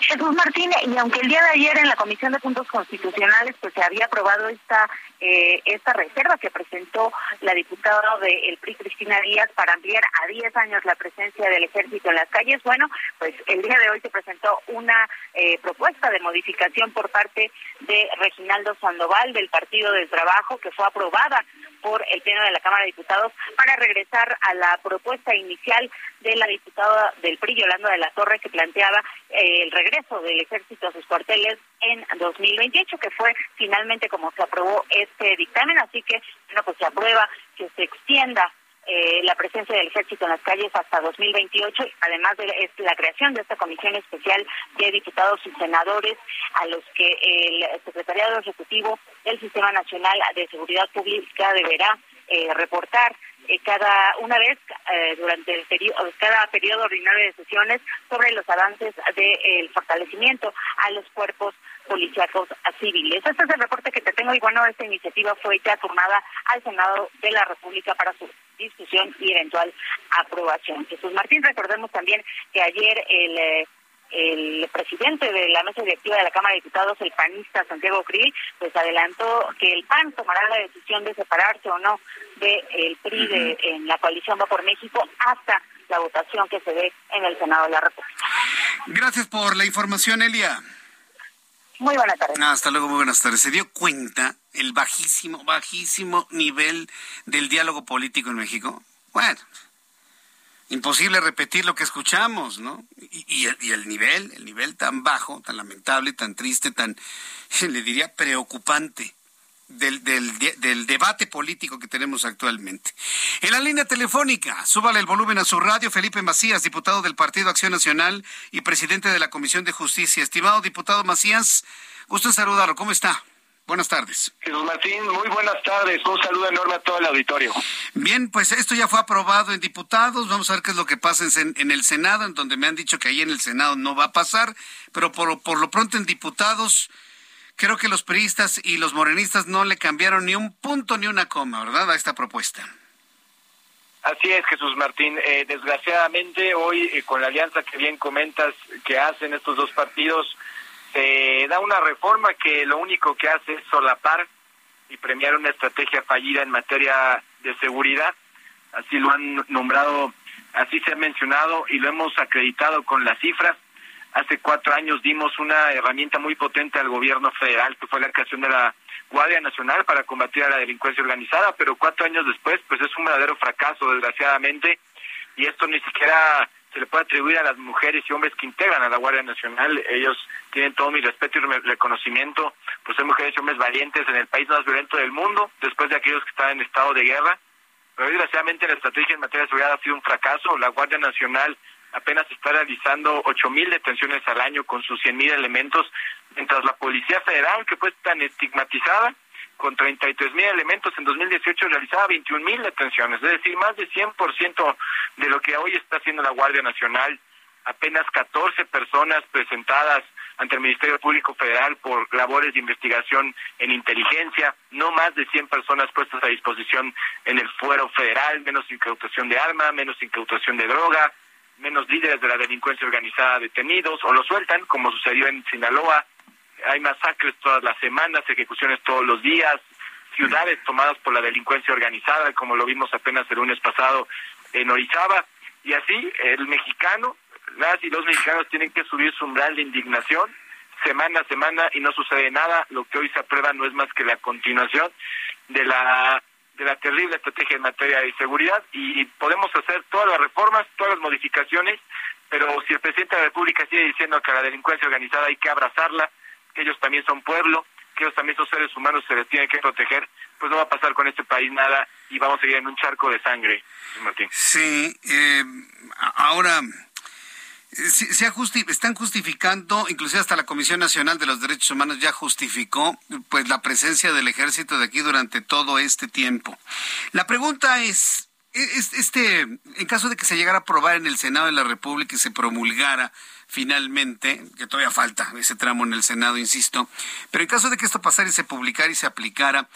Jesús Martín, y aunque el día de ayer en la Comisión de Puntos Constitucionales pues se había aprobado esta eh, esta reserva que presentó la diputada del PRI Cristina Díaz para ampliar a 10 años la presencia del ejército en las calles, bueno, pues el día de hoy se presentó una eh, propuesta de modificación por parte de Reginaldo Sandoval del Partido del Trabajo que fue aprobada por el Pleno de la Cámara de Diputados para regresar a la propuesta inicial de la diputada del PRI, Yolanda de la Torre, que planteaba eh, el regreso del ejército a sus cuarteles en 2028, que fue finalmente como se aprobó este dictamen. Así que, bueno, pues se aprueba que se extienda eh, la presencia del ejército en las calles hasta 2028, además de la creación de esta comisión especial de diputados y senadores a los que el secretariado ejecutivo del Sistema Nacional de Seguridad Pública deberá eh, reportar eh, cada una vez durante el periodo, cada periodo ordinario de sesiones sobre los avances del fortalecimiento a los cuerpos policíacos civiles. Este es el reporte que te tengo y bueno, esta iniciativa fue ya turnada al Senado de la República para su discusión y eventual aprobación. Jesús Martín, recordemos también que ayer el... El presidente de la mesa directiva de la Cámara de Diputados, el panista Santiago Krill, pues adelantó que el PAN tomará la decisión de separarse o no del PRI de, en la coalición Va por México hasta la votación que se dé en el Senado de la República. Gracias por la información, Elia. Muy buenas tardes. hasta luego, muy buenas tardes. ¿Se dio cuenta el bajísimo, bajísimo nivel del diálogo político en México? Bueno, imposible repetir lo que escuchamos, ¿no? Y, el, nivel, el nivel tan bajo, tan lamentable, tan triste, tan, le diría, preocupante del, del, del, debate político que tenemos actualmente. En la línea telefónica, súbale el volumen a su radio, Felipe Macías, diputado del Partido Acción Nacional y presidente de la Comisión de Justicia. Estimado diputado Macías, gusto en saludarlo. ¿Cómo está? Buenas tardes. Jesús Martín, muy buenas tardes. Un saludo enorme a todo el auditorio. Bien, pues esto ya fue aprobado en diputados. Vamos a ver qué es lo que pasa en, en el Senado, en donde me han dicho que ahí en el Senado no va a pasar, pero por, por lo pronto en diputados creo que los periodistas y los morenistas no le cambiaron ni un punto ni una coma, ¿verdad?, a esta propuesta. Así es, Jesús Martín. Eh, desgraciadamente, hoy, eh, con la alianza que bien comentas que hacen estos dos partidos, se da una reforma que lo único que hace es solapar y premiar una estrategia fallida en materia de seguridad. Así lo han nombrado, así se ha mencionado y lo hemos acreditado con las cifras. Hace cuatro años dimos una herramienta muy potente al gobierno federal, que fue la creación de la Guardia Nacional para combatir a la delincuencia organizada, pero cuatro años después, pues es un verdadero fracaso, desgraciadamente, y esto ni siquiera se le puede atribuir a las mujeres y hombres que integran a la Guardia Nacional. Ellos tienen todo mi respeto y reconocimiento, pues son mujeres y hombres valientes en el país más violento del mundo, después de aquellos que están en estado de guerra. Pero desgraciadamente la estrategia en materia de seguridad ha sido un fracaso. La Guardia Nacional apenas está realizando ocho mil detenciones al año con sus cien mil elementos, mientras la Policía Federal, que fue tan estigmatizada, con 33 mil elementos en 2018 realizaba 21 mil detenciones, es decir, más de 100% de lo que hoy está haciendo la Guardia Nacional. Apenas 14 personas presentadas ante el Ministerio Público Federal por labores de investigación en inteligencia, no más de 100 personas puestas a disposición en el fuero federal, menos incautación de arma, menos incautación de droga, menos líderes de la delincuencia organizada detenidos o lo sueltan, como sucedió en Sinaloa. Hay masacres todas las semanas, ejecuciones todos los días, ciudades tomadas por la delincuencia organizada, como lo vimos apenas el lunes pasado en Orizaba. Y así, el mexicano, las y los mexicanos tienen que subir su umbral de indignación semana a semana y no sucede nada. Lo que hoy se aprueba no es más que la continuación de la de la terrible estrategia en materia de seguridad y podemos hacer todas las reformas, todas las modificaciones, pero si el presidente de la República sigue diciendo que a la delincuencia organizada hay que abrazarla, que ellos también son pueblo, que ellos también son seres humanos, se les tiene que proteger, pues no va a pasar con este país nada y vamos a seguir en un charco de sangre, Martín. Sí, eh, ahora se, están justificando, inclusive hasta la Comisión Nacional de los Derechos Humanos ya justificó pues la presencia del ejército de aquí durante todo este tiempo. La pregunta es, este, en caso de que se llegara a aprobar en el Senado de la República y se promulgara finalmente, que todavía falta ese tramo en el Senado, insisto, pero en caso de que esto pasara y se publicara y se aplicara,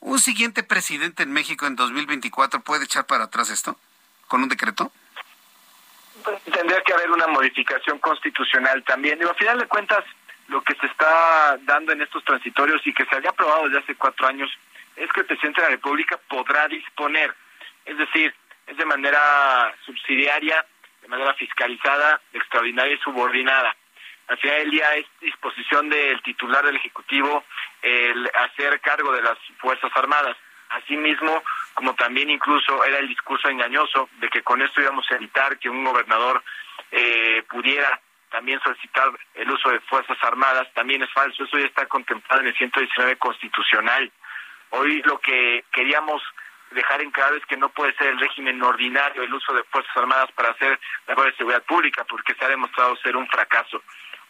¿un siguiente presidente en México en 2024 puede echar para atrás esto con un decreto? tendría que haber una modificación constitucional también. Digo, a final de cuentas, lo que se está dando en estos transitorios y que se había aprobado desde hace cuatro años es que el presidente de la República podrá disponer, es decir, es de manera subsidiaria, de manera fiscalizada, extraordinaria y subordinada. Al final del día es disposición del titular del Ejecutivo el hacer cargo de las Fuerzas Armadas. Asimismo, como también incluso era el discurso engañoso de que con esto íbamos a evitar que un gobernador eh, pudiera también solicitar el uso de Fuerzas Armadas, también es falso, eso ya está contemplado en el 119 constitucional. Hoy lo que queríamos dejar en claro es que no puede ser el régimen ordinario el uso de Fuerzas Armadas para hacer labores de seguridad pública, porque se ha demostrado ser un fracaso.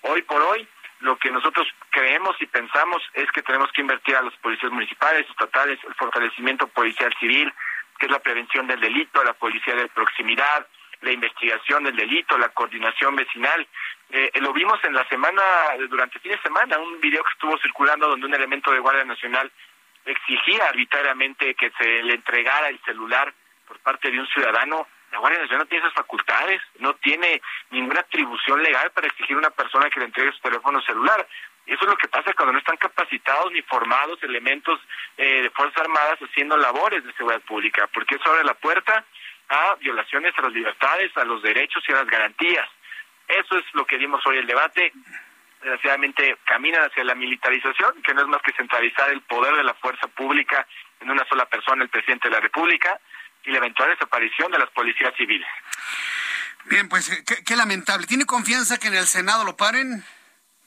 Hoy por hoy, lo que nosotros creemos y pensamos es que tenemos que invertir a los policías municipales, estatales, el fortalecimiento policial civil, que es la prevención del delito, la policía de proximidad, la investigación del delito, la coordinación vecinal. Eh, lo vimos en la semana, durante el fin de semana, un video que estuvo circulando donde un elemento de Guardia Nacional exigía arbitrariamente que se le entregara el celular por parte de un ciudadano la Guardia Nacional no tiene esas facultades, no tiene ninguna atribución legal para exigir a una persona que le entregue su teléfono celular. Eso es lo que pasa cuando no están capacitados ni formados elementos eh, de Fuerzas Armadas haciendo labores de seguridad pública, porque eso abre la puerta a violaciones a las libertades, a los derechos y a las garantías. Eso es lo que dimos hoy el debate. Desgraciadamente caminan hacia la militarización, que no es más que centralizar el poder de la fuerza pública en una sola persona, el presidente de la República y la eventual desaparición de las policías civiles. Bien, pues eh, qué, lamentable. ¿Tiene confianza que en el Senado lo paren,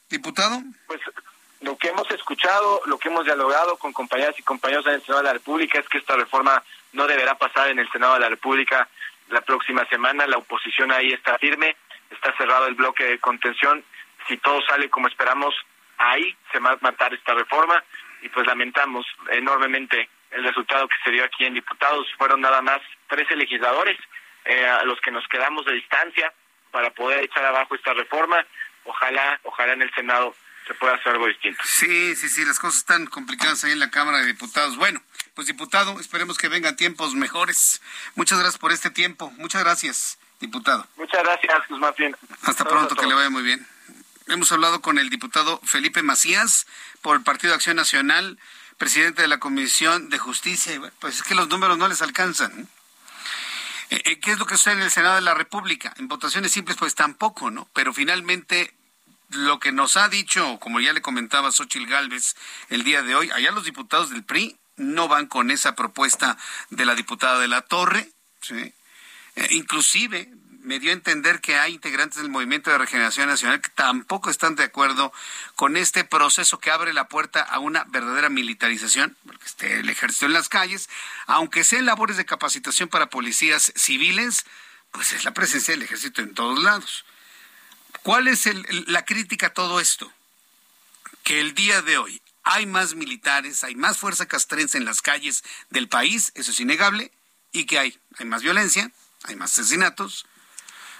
diputado? Pues lo que hemos escuchado, lo que hemos dialogado con compañeras y compañeros en el Senado de la República es que esta reforma no deberá pasar en el Senado de la República la próxima semana. La oposición ahí está firme, está cerrado el bloque de contención. Si todo sale como esperamos, ahí se va a matar esta reforma y pues lamentamos enormemente el resultado que se dio aquí en diputados. Fueron nada más 13 legisladores eh, a los que nos quedamos de distancia para poder echar abajo esta reforma. Ojalá, ojalá en el Senado se pueda hacer algo distinto. Sí, sí, sí, las cosas están complicadas ahí en la Cámara de Diputados. Bueno, pues diputado, esperemos que vengan tiempos mejores. Muchas gracias por este tiempo. Muchas gracias, diputado. Muchas gracias, Martín. Hasta pronto, que le vaya muy bien. Hemos hablado con el diputado Felipe Macías por el Partido Acción Nacional presidente de la Comisión de Justicia. Pues es que los números no les alcanzan. Eh, eh, ¿Qué es lo que sucede en el Senado de la República? En votaciones simples, pues tampoco, ¿no? Pero finalmente lo que nos ha dicho, como ya le comentaba Xochil Gálvez el día de hoy, allá los diputados del PRI no van con esa propuesta de la diputada de la Torre, ¿sí? Eh, inclusive me dio a entender que hay integrantes del Movimiento de Regeneración Nacional que tampoco están de acuerdo con este proceso que abre la puerta a una verdadera militarización, porque esté el ejército en las calles, aunque sean labores de capacitación para policías civiles, pues es la presencia del ejército en todos lados. ¿Cuál es la crítica a todo esto? Que el día de hoy hay más militares, hay más fuerza castrense en las calles del país, eso es innegable, y que hay, hay más violencia, hay más asesinatos,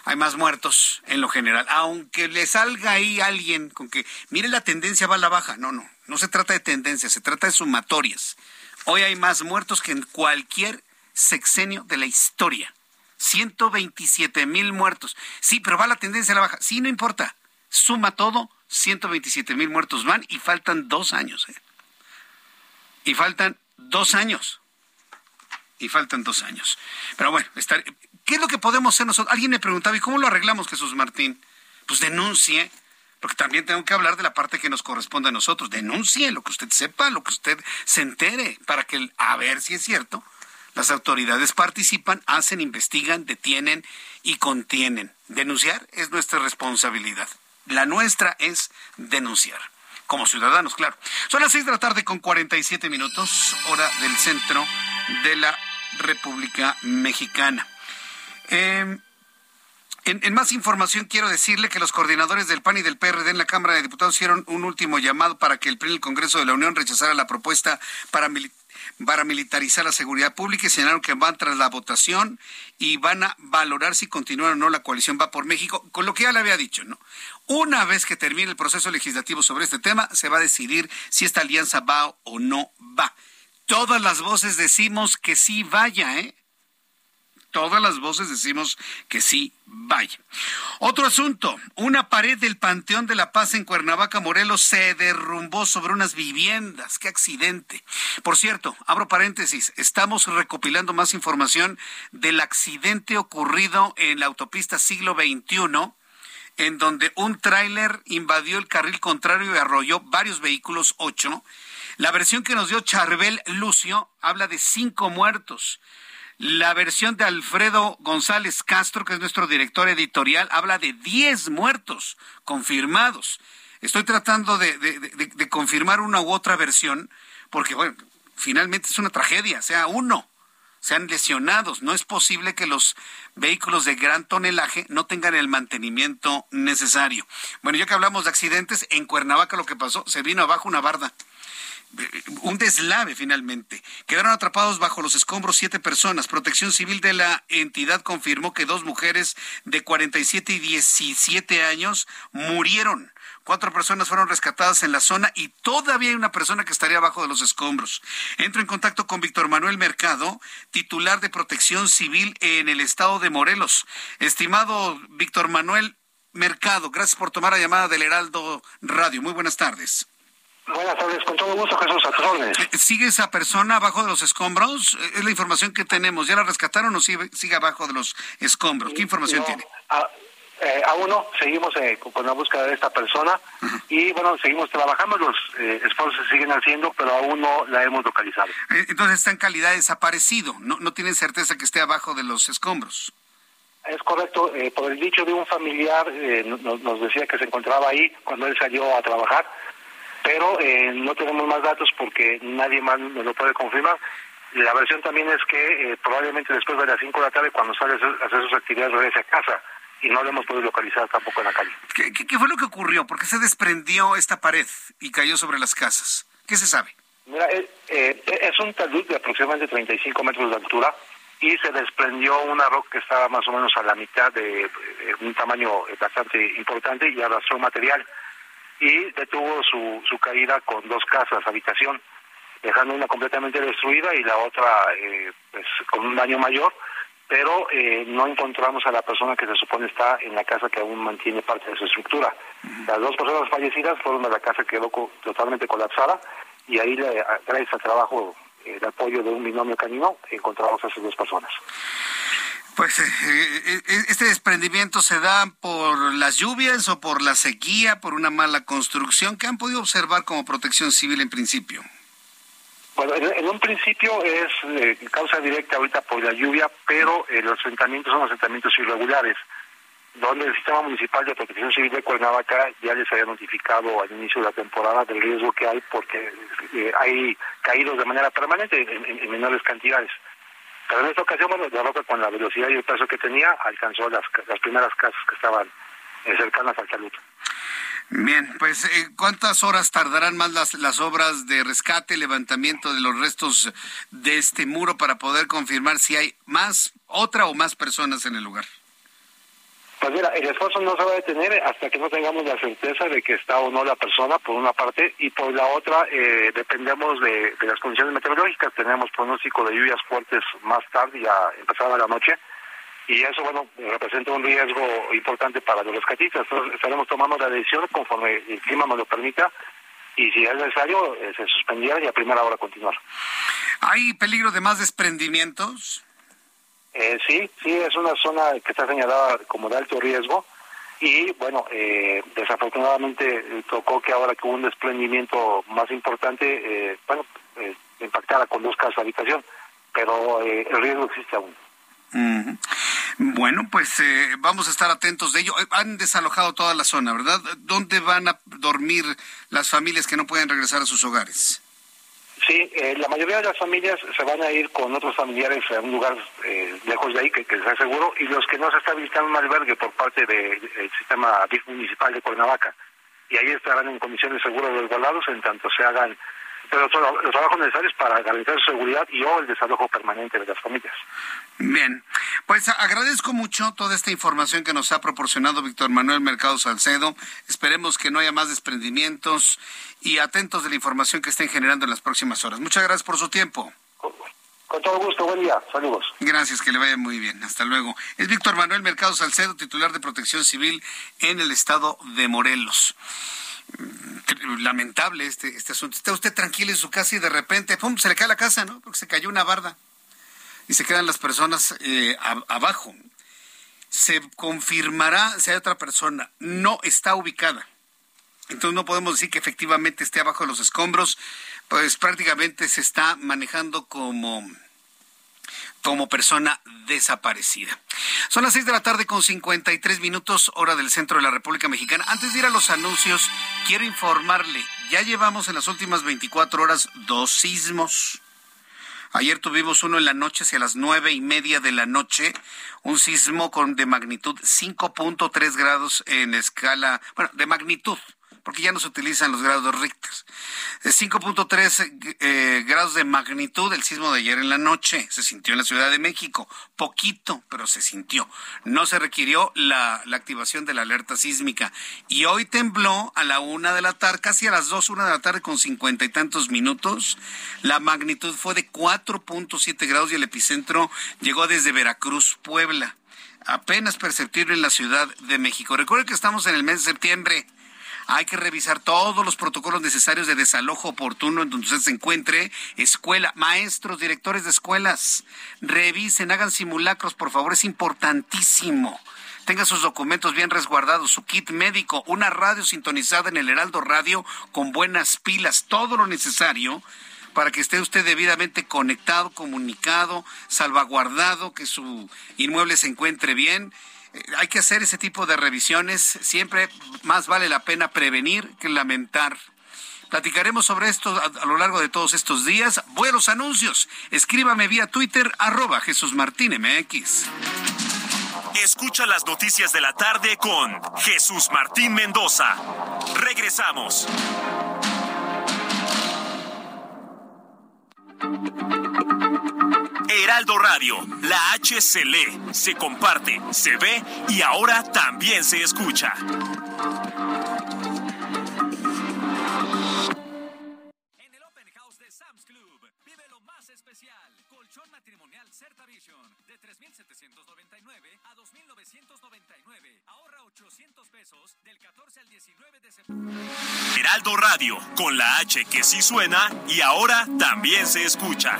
hay más muertos en lo general. Aunque le salga ahí alguien con que, mire la tendencia va a la baja. No, no, no se trata de tendencia, se trata de sumatorias. Hoy hay más muertos que en cualquier sexenio de la historia. 127 mil muertos. Sí, pero va la tendencia a la baja. Sí, no importa. Suma todo, 127 mil muertos van y faltan dos años. ¿eh? Y faltan dos años. Y faltan dos años. Pero bueno, estar, ¿Qué es lo que podemos hacer nosotros? Alguien me preguntaba, ¿y cómo lo arreglamos, Jesús Martín? Pues denuncie, porque también tengo que hablar de la parte que nos corresponde a nosotros. Denuncie lo que usted sepa, lo que usted se entere, para que, a ver si es cierto, las autoridades participan, hacen, investigan, detienen y contienen. Denunciar es nuestra responsabilidad. La nuestra es denunciar. Como ciudadanos, claro. Son las seis de la tarde con 47 minutos, hora del centro de la República Mexicana. Eh, En, más información quiero decirle que los coordinadores del PAN y del PRD en la Cámara de Diputados hicieron un último llamado para que el PRI y el Congreso de la Unión rechazara la propuesta para, para militarizar la seguridad pública y señalaron que van tras la votación y van a valorar si continúa o no la coalición Va por México, con lo que ya le había dicho, ¿no? Una vez que termine el proceso legislativo sobre este tema, se va a decidir si esta alianza va o no va. Todas las voces decimos que sí vaya, ¿eh? Todas las voces decimos que sí, vaya. Otro asunto, una pared del Panteón de la Paz en Cuernavaca, Morelos, se derrumbó sobre unas viviendas. ¡Qué accidente! Por cierto, abro paréntesis, estamos recopilando más información del accidente ocurrido en la autopista siglo XXI en donde un tráiler invadió el carril contrario y arrolló varios vehículos, ocho. La versión que nos dio Charbel Lucio habla de cinco muertos. La versión de Alfredo González Castro, que es nuestro director editorial, habla de 10 muertos confirmados. Estoy tratando de, confirmar una u otra versión, porque bueno, finalmente es una tragedia, sea uno, sean lesionados. No es posible que los vehículos de gran tonelaje no tengan el mantenimiento necesario. Bueno, ya que hablamos de accidentes, en Cuernavaca lo que pasó, se vino abajo una barda un deslave finalmente. Quedaron atrapados bajo los escombros siete personas. Protección Civil de la entidad confirmó que dos mujeres de 47 y 17 años murieron. Cuatro personas fueron rescatadas en la zona y todavía hay una persona que estaría abajo de los escombros. Entro en contacto con Víctor Manuel Mercado, titular de Protección Civil en el estado de Morelos. Estimado Víctor Manuel Mercado, gracias por tomar la llamada del Heraldo Radio. Muy buenas tardes. Buenas tardes, con todo gusto, Jesús, a eh, ¿Sigue esa persona abajo de los escombros? Eh, es la información que tenemos. ¿Ya la rescataron o sigue, sigue abajo de los escombros? ¿Qué información tiene? A, eh, aún no, seguimos con la búsqueda de esta persona y bueno, seguimos trabajando, los esfuerzos se siguen haciendo, pero aún no la hemos localizado. entonces está en calidad desaparecido, no, no tienen certeza que esté abajo de los escombros. Es correcto, por el dicho de un familiar nos, nos decía que se encontraba ahí cuando él salió a trabajar pero eh, no tenemos más datos porque nadie más nos lo puede confirmar. La versión también es que eh, probablemente después de las 5 de la tarde, cuando sale a hacer sus actividades, regrese a casa y no lo hemos podido localizar tampoco en la calle. ¿Qué, qué, fue lo que ocurrió? ¿Por qué se desprendió esta pared y cayó sobre las casas? ¿Qué se sabe? Mira, eh, es un talud de aproximadamente 35 metros de altura y se desprendió una roca que estaba más o menos a la mitad de un tamaño bastante importante y arrastró material y detuvo su, su caída con dos casas, habitación, dejando una completamente destruida y la otra eh, pues con un daño mayor, pero eh, no encontramos a la persona que se supone está en la casa que aún mantiene parte de su estructura. Las dos personas fallecidas fueron de la casa que quedó totalmente colapsada y ahí, gracias al trabajo, el apoyo de un binomio canino, encontramos a esas dos personas. Pues eh, eh, eh, este desprendimiento se da por las lluvias o por la sequía, por una mala construcción. ¿Qué han podido observar como protección civil en principio? Bueno, en, un principio es causa directa ahorita por la lluvia, pero los asentamientos son asentamientos irregulares, donde el Sistema Municipal de Protección Civil de Cuernavaca ya les había notificado al inicio de la temporada del riesgo que hay porque hay caídos de manera permanente en menores cantidades. Pero en esta ocasión, bueno, la roca con la velocidad y el peso que tenía alcanzó las, las primeras casas que estaban eh, cercanas al talud. Bien, pues eh, ¿cuántas horas tardarán más las, las obras de rescate, levantamiento de los restos de este muro para poder confirmar si hay más, otra o más personas en el lugar? Pues mira, el esfuerzo no se va a detener hasta que no tengamos la certeza de que está o no la persona, por una parte, y por la otra, eh, dependemos de, las condiciones meteorológicas. Tenemos pronóstico de lluvias fuertes más tarde, ya empezada la noche, y eso, bueno, representa un riesgo importante para los rescatistas. Entonces, estaremos tomando la decisión conforme el clima nos lo permita, y si es necesario, eh, se suspendiera y a primera hora continuar. ¿Hay peligro de más desprendimientos? Eh, sí, sí, es una zona que está señalada como de alto riesgo y bueno, eh, desafortunadamente eh, tocó que ahora que hubo un desprendimiento más importante, eh, bueno, eh, impactara con dos casas habitación, pero el riesgo existe aún. Bueno, pues vamos a estar atentos de ello. Han desalojado toda la zona, ¿verdad? ¿Dónde van a dormir las familias que no pueden regresar a sus hogares? Sí, eh, la mayoría de las familias se van a ir con otros familiares a un lugar eh, lejos de ahí que, sea seguro y los que no se está visitando un albergue por parte del sistema municipal de Cuernavaca. Y ahí estarán en condiciones seguras resguardados en tanto se hagan pero los trabajos necesarios para garantizar su seguridad y o el desalojo permanente de las familias. Bien, pues agradezco mucho toda esta información que nos ha proporcionado Víctor Manuel Mercado Salcedo. Esperemos que no haya más desprendimientos y atentos de la información que estén generando en las próximas horas. Muchas gracias por su tiempo. Con todo gusto, buen día, saludos. Gracias, que le vaya muy bien. Hasta luego. Es Víctor Manuel Mercado Salcedo, titular de Protección Civil en el estado de Morelos lamentable este, este asunto. Está usted tranquilo en su casa y de repente, ¡pum!, se le cae la casa, ¿no? Porque se cayó una barda y se quedan las personas eh, abajo. Se confirmará si hay otra persona. No está ubicada. Entonces no podemos decir que efectivamente esté abajo de los escombros, pues prácticamente se está manejando como como persona desaparecida. Son las seis de la tarde con 53 minutos hora del centro de la República Mexicana. Antes de ir a los anuncios, quiero informarle, ya llevamos en las últimas 24 horas dos sismos. Ayer tuvimos uno en la noche hacia las nueve y media de la noche, un sismo con de magnitud 5.3 grados en escala, bueno, de magnitud porque ya no se utilizan los grados Richter. 5.3 eh, grados de magnitud el sismo de ayer en la noche. Se sintió en la Ciudad de México. Poquito, pero se sintió. No se requirió la, la activación de la alerta sísmica. Y hoy tembló a la una de la tarde, casi a las dos, una de la tarde con cincuenta y tantos minutos. La magnitud fue de 4.7 grados y el epicentro llegó desde Veracruz, Puebla apenas perceptible en la Ciudad de México. Recuerden que estamos en el mes de septiembre. Hay que revisar todos los protocolos necesarios de desalojo oportuno en donde usted se encuentre, escuela, maestros, directores de escuelas. Revisen, hagan simulacros, por favor, es importantísimo tenga sus documentos bien resguardados, su kit médico, una radio sintonizada en el Heraldo Radio con buenas pilas, todo lo necesario para que esté usted debidamente conectado, comunicado, salvaguardado, que su inmueble se encuentre bien hay que hacer ese tipo de revisiones. Siempre más vale la pena prevenir que lamentar. Platicaremos sobre esto a, lo largo de todos estos días. Buenos anuncios. Escríbame vía Twitter, arroba Jesús Martín MX. Escucha las noticias de la tarde con Jesús Martín Mendoza. Regresamos. Heraldo Radio, la H se lee, se comparte, se ve y ahora también se escucha. En el Open House de Sam's Club, vive lo más especial. Colchón matrimonial Certavision de 3,799 a 2,999. Ahorra 800 pesos del 14 al 19 de septiembre. Heraldo Radio, con la H que sí suena y ahora también se escucha.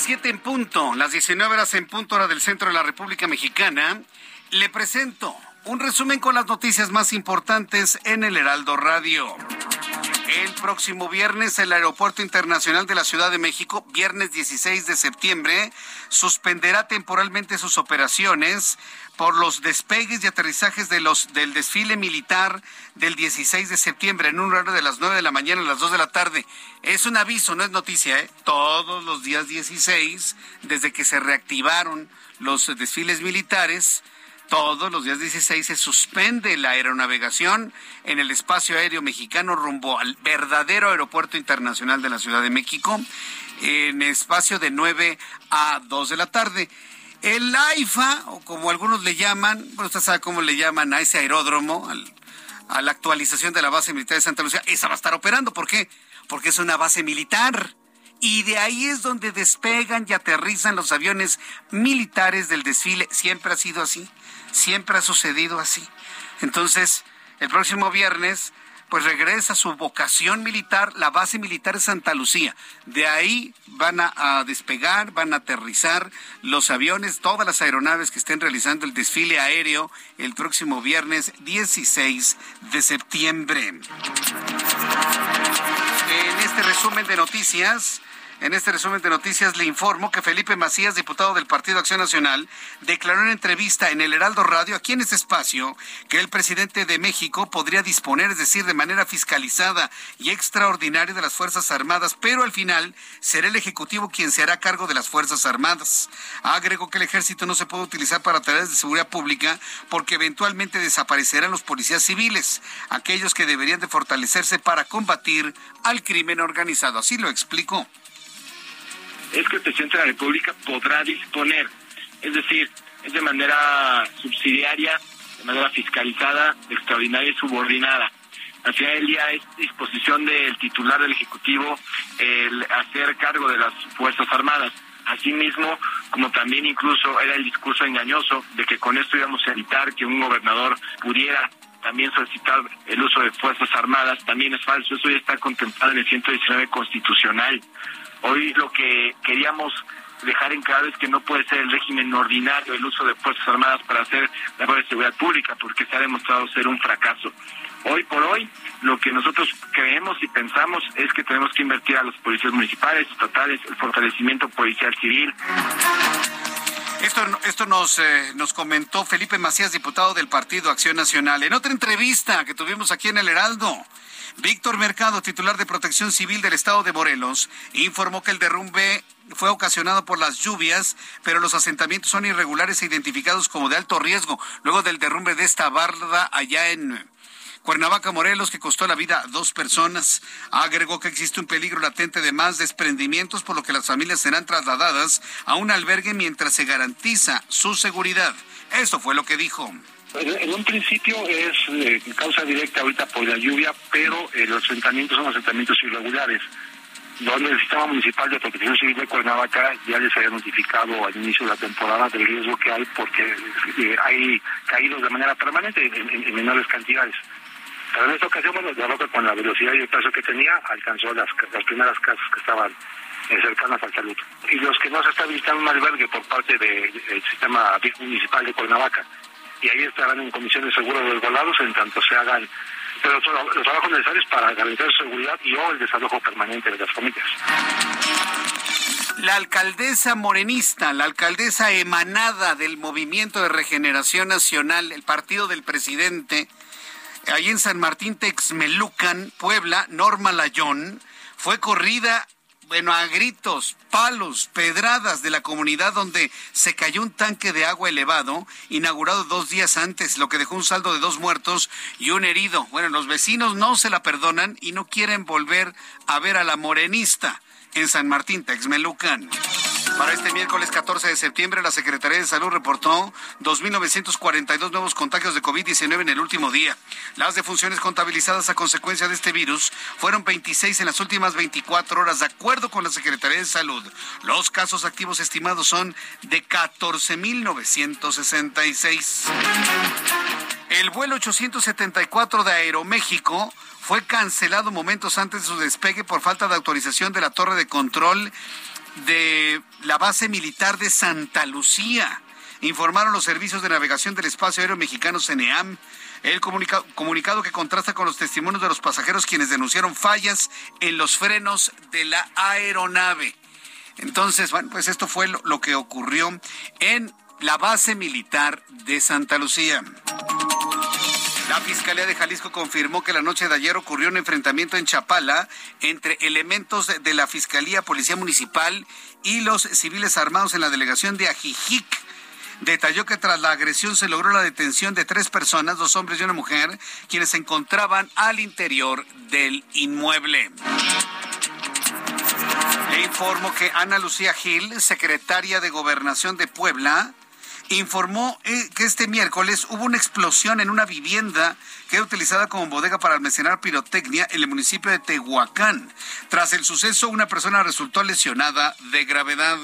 Las 7 en punto, las 19 horas en punto hora del centro de la República Mexicana, le presento un resumen con las noticias más importantes en el Heraldo Radio. El próximo viernes el Aeropuerto Internacional de la Ciudad de México, viernes 16 de septiembre, suspenderá temporalmente sus operaciones por los despegues y aterrizajes de los, del desfile militar del 16 de septiembre en un horario de las 9 de la mañana a las 2 de la tarde. Es un aviso, no es noticia, ¿eh? Todos los días 16, desde que se reactivaron los desfiles militares, todos los días 16 se suspende la aeronavegación en el espacio aéreo mexicano rumbo al verdadero aeropuerto internacional de la Ciudad de México en espacio de 9 a 2 de la tarde. El AIFA, o como algunos le llaman, bueno, usted sabe cómo le llaman a ese aeródromo, a la actualización de la base militar de Santa Lucía, esa va a estar operando. ¿Por qué? Porque es una base militar y de ahí es donde despegan y aterrizan los aviones militares del desfile. Siempre ha sido así, siempre ha sucedido así. Entonces, el próximo viernes pues regresa su vocación militar, la base militar de Santa Lucía. De ahí van a, despegar, van a aterrizar los aviones, todas las aeronaves que estén realizando el desfile aéreo el próximo viernes 16 de septiembre. En este resumen de noticias, en este resumen de noticias le informo que Felipe Macías, diputado del Partido Acción Nacional, declaró en entrevista en el Heraldo Radio, aquí en este espacio, que el presidente de México podría disponer, es decir, de manera fiscalizada y extraordinaria de las Fuerzas Armadas, pero al final será el Ejecutivo quien se hará cargo de las Fuerzas Armadas. Agregó que el ejército no se puede utilizar para tareas de seguridad pública porque eventualmente desaparecerán los policías civiles, aquellos que deberían de fortalecerse para combatir al crimen organizado. Así lo explicó es que el presidente de la República podrá disponer, es decir, es de manera subsidiaria, de manera fiscalizada, extraordinaria y subordinada. Al final del día es disposición del titular del Ejecutivo el hacer cargo de las Fuerzas Armadas. Asimismo, como también incluso era el discurso engañoso de que con esto íbamos a evitar que un gobernador pudiera también solicitar el uso de Fuerzas Armadas, también es falso. Eso ya está contemplado en el 119 constitucional. Hoy lo que queríamos dejar en claro es que no puede ser el régimen ordinario el uso de Fuerzas Armadas para hacer labor de seguridad pública, porque se ha demostrado ser un fracaso. Hoy por hoy, lo que nosotros creemos y pensamos es que tenemos que invertir a los policías municipales, estatales, el fortalecimiento policial civil. Esto, esto nos, eh, nos comentó Felipe Macías, diputado del Partido Acción Nacional, en otra entrevista que tuvimos aquí en el Heraldo. Víctor Mercado, titular de Protección Civil del Estado de Morelos, informó que el derrumbe fue ocasionado por las lluvias, pero los asentamientos son irregulares e identificados como de alto riesgo luego del derrumbe de esta barda allá en Cuernavaca, Morelos, que costó la vida a dos personas. Agregó que existe un peligro latente de más desprendimientos, por lo que las familias serán trasladadas a un albergue mientras se garantiza su seguridad. Esto fue lo que dijo. En un principio es eh, causa directa ahorita por la lluvia, pero eh, los asentamientos son asentamientos irregulares, donde el Sistema Municipal de Protección Civil de Cuernavaca ya les había notificado al inicio de la temporada del riesgo que hay porque eh, hay caídos de manera permanente en, menores cantidades. Pero en esta ocasión, bueno, de roca con la velocidad y el peso que tenía, alcanzó las, las primeras casas que estaban cercanas al salud. Y los que no se está visitando un albergue por parte del Sistema Municipal de Cuernavaca, y ahí estarán en condiciones seguras los volados en tanto se hagan los, trabajos necesarios para garantizar seguridad y o el desalojo permanente de las familias. La alcaldesa morenista, la alcaldesa emanada del Movimiento de Regeneración Nacional, el partido del presidente, ahí en San Martín Texmelucan, Puebla, Norma Layón, fue corrida bueno, a gritos, palos, pedradas de la comunidad donde se cayó un tanque de agua elevado, inaugurado dos días antes, lo que dejó un saldo de dos muertos y un herido. Bueno, los vecinos no se la perdonan y no quieren volver a ver a la morenista en San Martín, Texmelucan. Para este miércoles 14 de septiembre, la Secretaría de Salud reportó 2.942 nuevos contagios de COVID-19 en el último día. Las defunciones contabilizadas a consecuencia de este virus fueron 26 en las últimas 24 horas, de acuerdo con la Secretaría de Salud. Los casos activos estimados son de 14.966. El vuelo 874 de Aeroméxico fue cancelado momentos antes de su despegue por falta de autorización de la torre de control de la base militar de Santa Lucía. Informaron los servicios de navegación del espacio aéreo mexicano CNEAM. El comunicado que contrasta con los testimonios de los pasajeros quienes denunciaron fallas en los frenos de la aeronave. Entonces, bueno, pues esto fue lo que ocurrió en la base militar de Santa Lucía. La Fiscalía de Jalisco confirmó que la noche de ayer ocurrió un enfrentamiento en Chapala entre elementos de la Fiscalía Policía Municipal y los civiles armados en la delegación de Ajijic. Detalló que tras la agresión se logró la detención de tres personas, dos hombres y una mujer, quienes se encontraban al interior del inmueble. Le informo que Ana Lucía Gil, secretaria de Gobernación de Puebla, informó eh, que este miércoles hubo una explosión en una vivienda que era utilizada como bodega para almacenar pirotecnia en el municipio de Tehuacán. Tras el suceso, una persona resultó lesionada de gravedad.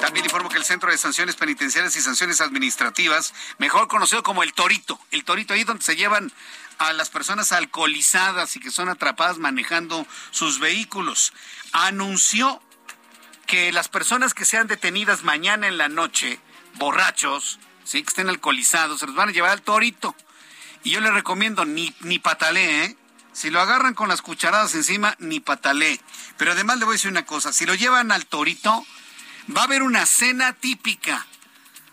También informo que el Centro de Sanciones Penitenciarias y Sanciones Administrativas, mejor conocido como el Torito, el Torito ahí donde se llevan a las personas alcoholizadas y que son atrapadas manejando sus vehículos, anunció que las personas que sean detenidas mañana en la noche, borrachos, ¿sí? que estén alcoholizados, se los van a llevar al torito. Y yo les recomiendo ni, ni patalee, ¿eh? Si lo agarran con las cucharadas encima, ni patalee. Pero además le voy a decir una cosa, si lo llevan al torito, va a haber una cena típica.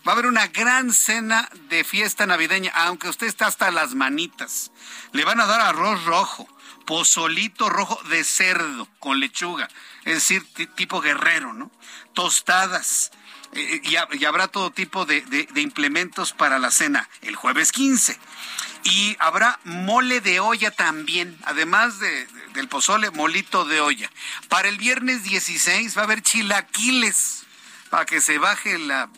Va a haber una gran cena de fiesta navideña, aunque usted está hasta las manitas. Le van a dar arroz rojo, pozolito rojo de cerdo con lechuga, es decir, tipo guerrero, ¿no? Tostadas. Y, habrá todo tipo de, implementos para la cena el jueves 15. Y habrá mole de olla también, además del pozole, molito de olla. Para el viernes 16 va a haber chilaquiles para que se baje la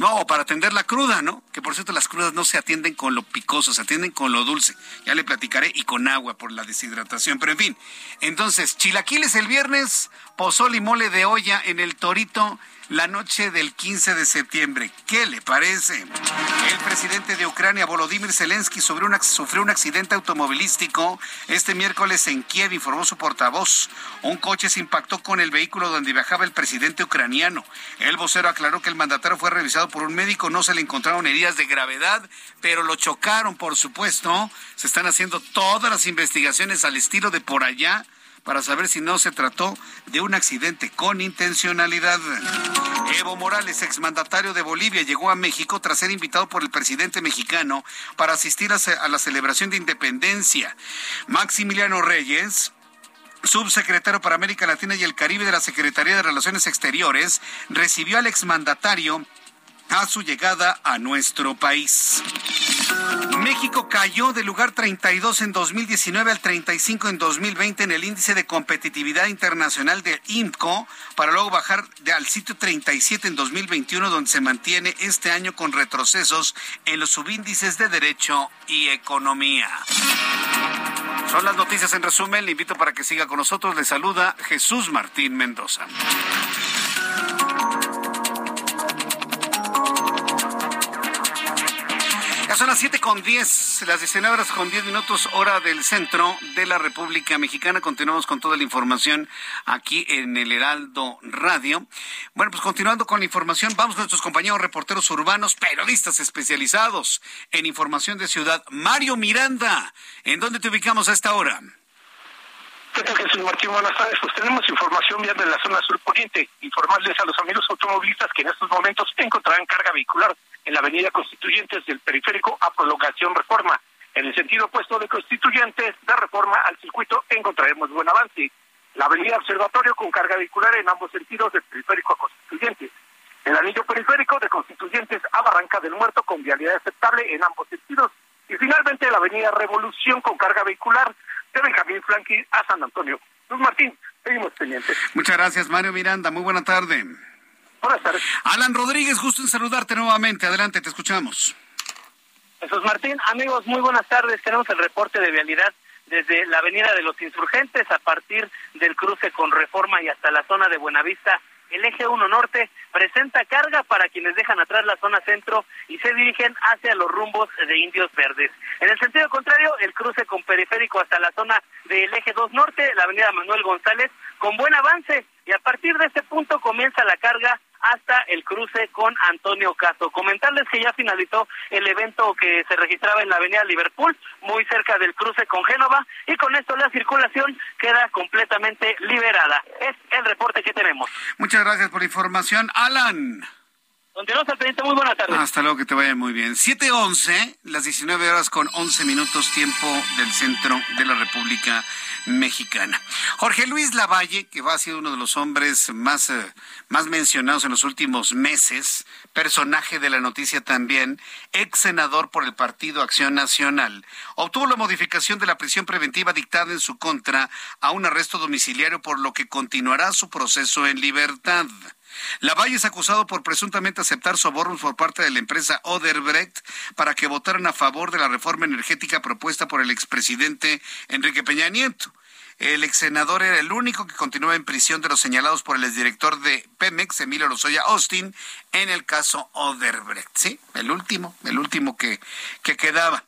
no, para atender la cruda, ¿no? Que por cierto las crudas no se atienden con lo picoso, se atienden con lo dulce. Ya le platicaré y con agua por la deshidratación. Pero en fin, entonces, chilaquiles el viernes, pozol y mole de olla en el Torito la noche del 15 de septiembre. ¿Qué le parece? El presidente de Ucrania, Volodymyr Zelensky, sufrió un accidente automovilístico este miércoles en Kiev, informó su portavoz. Un coche se impactó con el vehículo donde viajaba el presidente ucraniano. El vocero aclaró que el mandatario fue revisado por un médico, no se le encontraron heridas de gravedad, pero lo chocaron, por supuesto. Se están haciendo todas las investigaciones al estilo de por allá para saber si no se trató de un accidente con intencionalidad. Evo Morales, exmandatario de Bolivia, llegó a México tras ser invitado por el presidente mexicano para asistir a la celebración de independencia. Maximiliano Reyes, subsecretario para América Latina y el Caribe de la Secretaría de Relaciones Exteriores, recibió al exmandatario a su llegada a nuestro país. México cayó del lugar 32 en 2019 al 35 en 2020 en el índice de competitividad internacional del IMCO para luego bajar al sitio 37 en 2021 donde se mantiene este año con retrocesos en los subíndices de derecho y economía. Son las noticias en resumen. Le invito para que siga con nosotros. Le saluda Jesús Martín Mendoza. Son las 7 con 10, las 19 horas con 10 minutos, hora del centro de la República Mexicana. Continuamos con toda la información aquí en el Heraldo Radio. Bueno, pues continuando con la información, vamos con nuestros compañeros reporteros urbanos, periodistas especializados en información de ciudad. Mario Miranda, ¿en dónde te ubicamos a esta hora? ¿Qué tal, Jesús Martín? Buenas tardes. Pues tenemos información vial de la zona sur poniente. Informarles a los amigos automovilistas que en estos momentos encontrarán carga vehicular en la avenida Constituyentes del Periférico a Prolongación Reforma. En el sentido opuesto de Constituyentes de Reforma al circuito encontraremos buen avance. La avenida Observatorio con carga vehicular en ambos sentidos del Periférico a Constituyentes. El anillo periférico de Constituyentes a Barranca del Muerto con vialidad aceptable en ambos sentidos. Y finalmente la avenida Revolución con carga vehicular de Benjamín Flanqui a San Antonio. Luz Martín, seguimos pendientes. Muchas gracias, Mario Miranda. Muy buena tarde. Buenas tardes. Alan Rodríguez, gusto en saludarte nuevamente. Adelante, te escuchamos. Jesús Martín, amigos, muy buenas tardes. Tenemos el reporte de vialidad desde la Avenida de los Insurgentes a partir del cruce con Reforma y hasta la zona de Buenavista. El eje 1 norte presenta carga para quienes dejan atrás la zona centro y se dirigen hacia los rumbos de Indios Verdes. En el sentido contrario, el cruce con periférico hasta la zona del eje 2 norte, la avenida Manuel González, con buen avance y a partir de este punto comienza la carga hasta el cruce con Antonio Caso. Comentarles que ya finalizó el evento que se registraba en la avenida Liverpool, muy cerca del cruce con Génova, y con esto la circulación queda completamente liberada. Es el reporte que tenemos. Muchas gracias por la información. Alan. Continuamos al pendiente, muy buenas tardes. Hasta luego, que te vaya muy bien. 7.11, las 19 horas con 11 minutos tiempo del centro de la República Mexicana. Jorge Luis Lavalle, que va a ser uno de los hombres más, eh, más mencionados en los últimos meses, personaje de la noticia también, ex senador por el Partido Acción Nacional, obtuvo la modificación de la prisión preventiva dictada en su contra a un arresto domiciliario por lo que continuará su proceso en libertad. Lavalle es acusado por presuntamente aceptar sobornos por parte de la empresa Oderbrecht para que votaran a favor de la reforma energética propuesta por el expresidente Enrique Peña Nieto. El ex senador era el único que continuaba en prisión de los señalados por el exdirector de Pemex, Emilio Lozoya Austin, en el caso Oderbrecht. Sí, el último, el último que, que quedaba.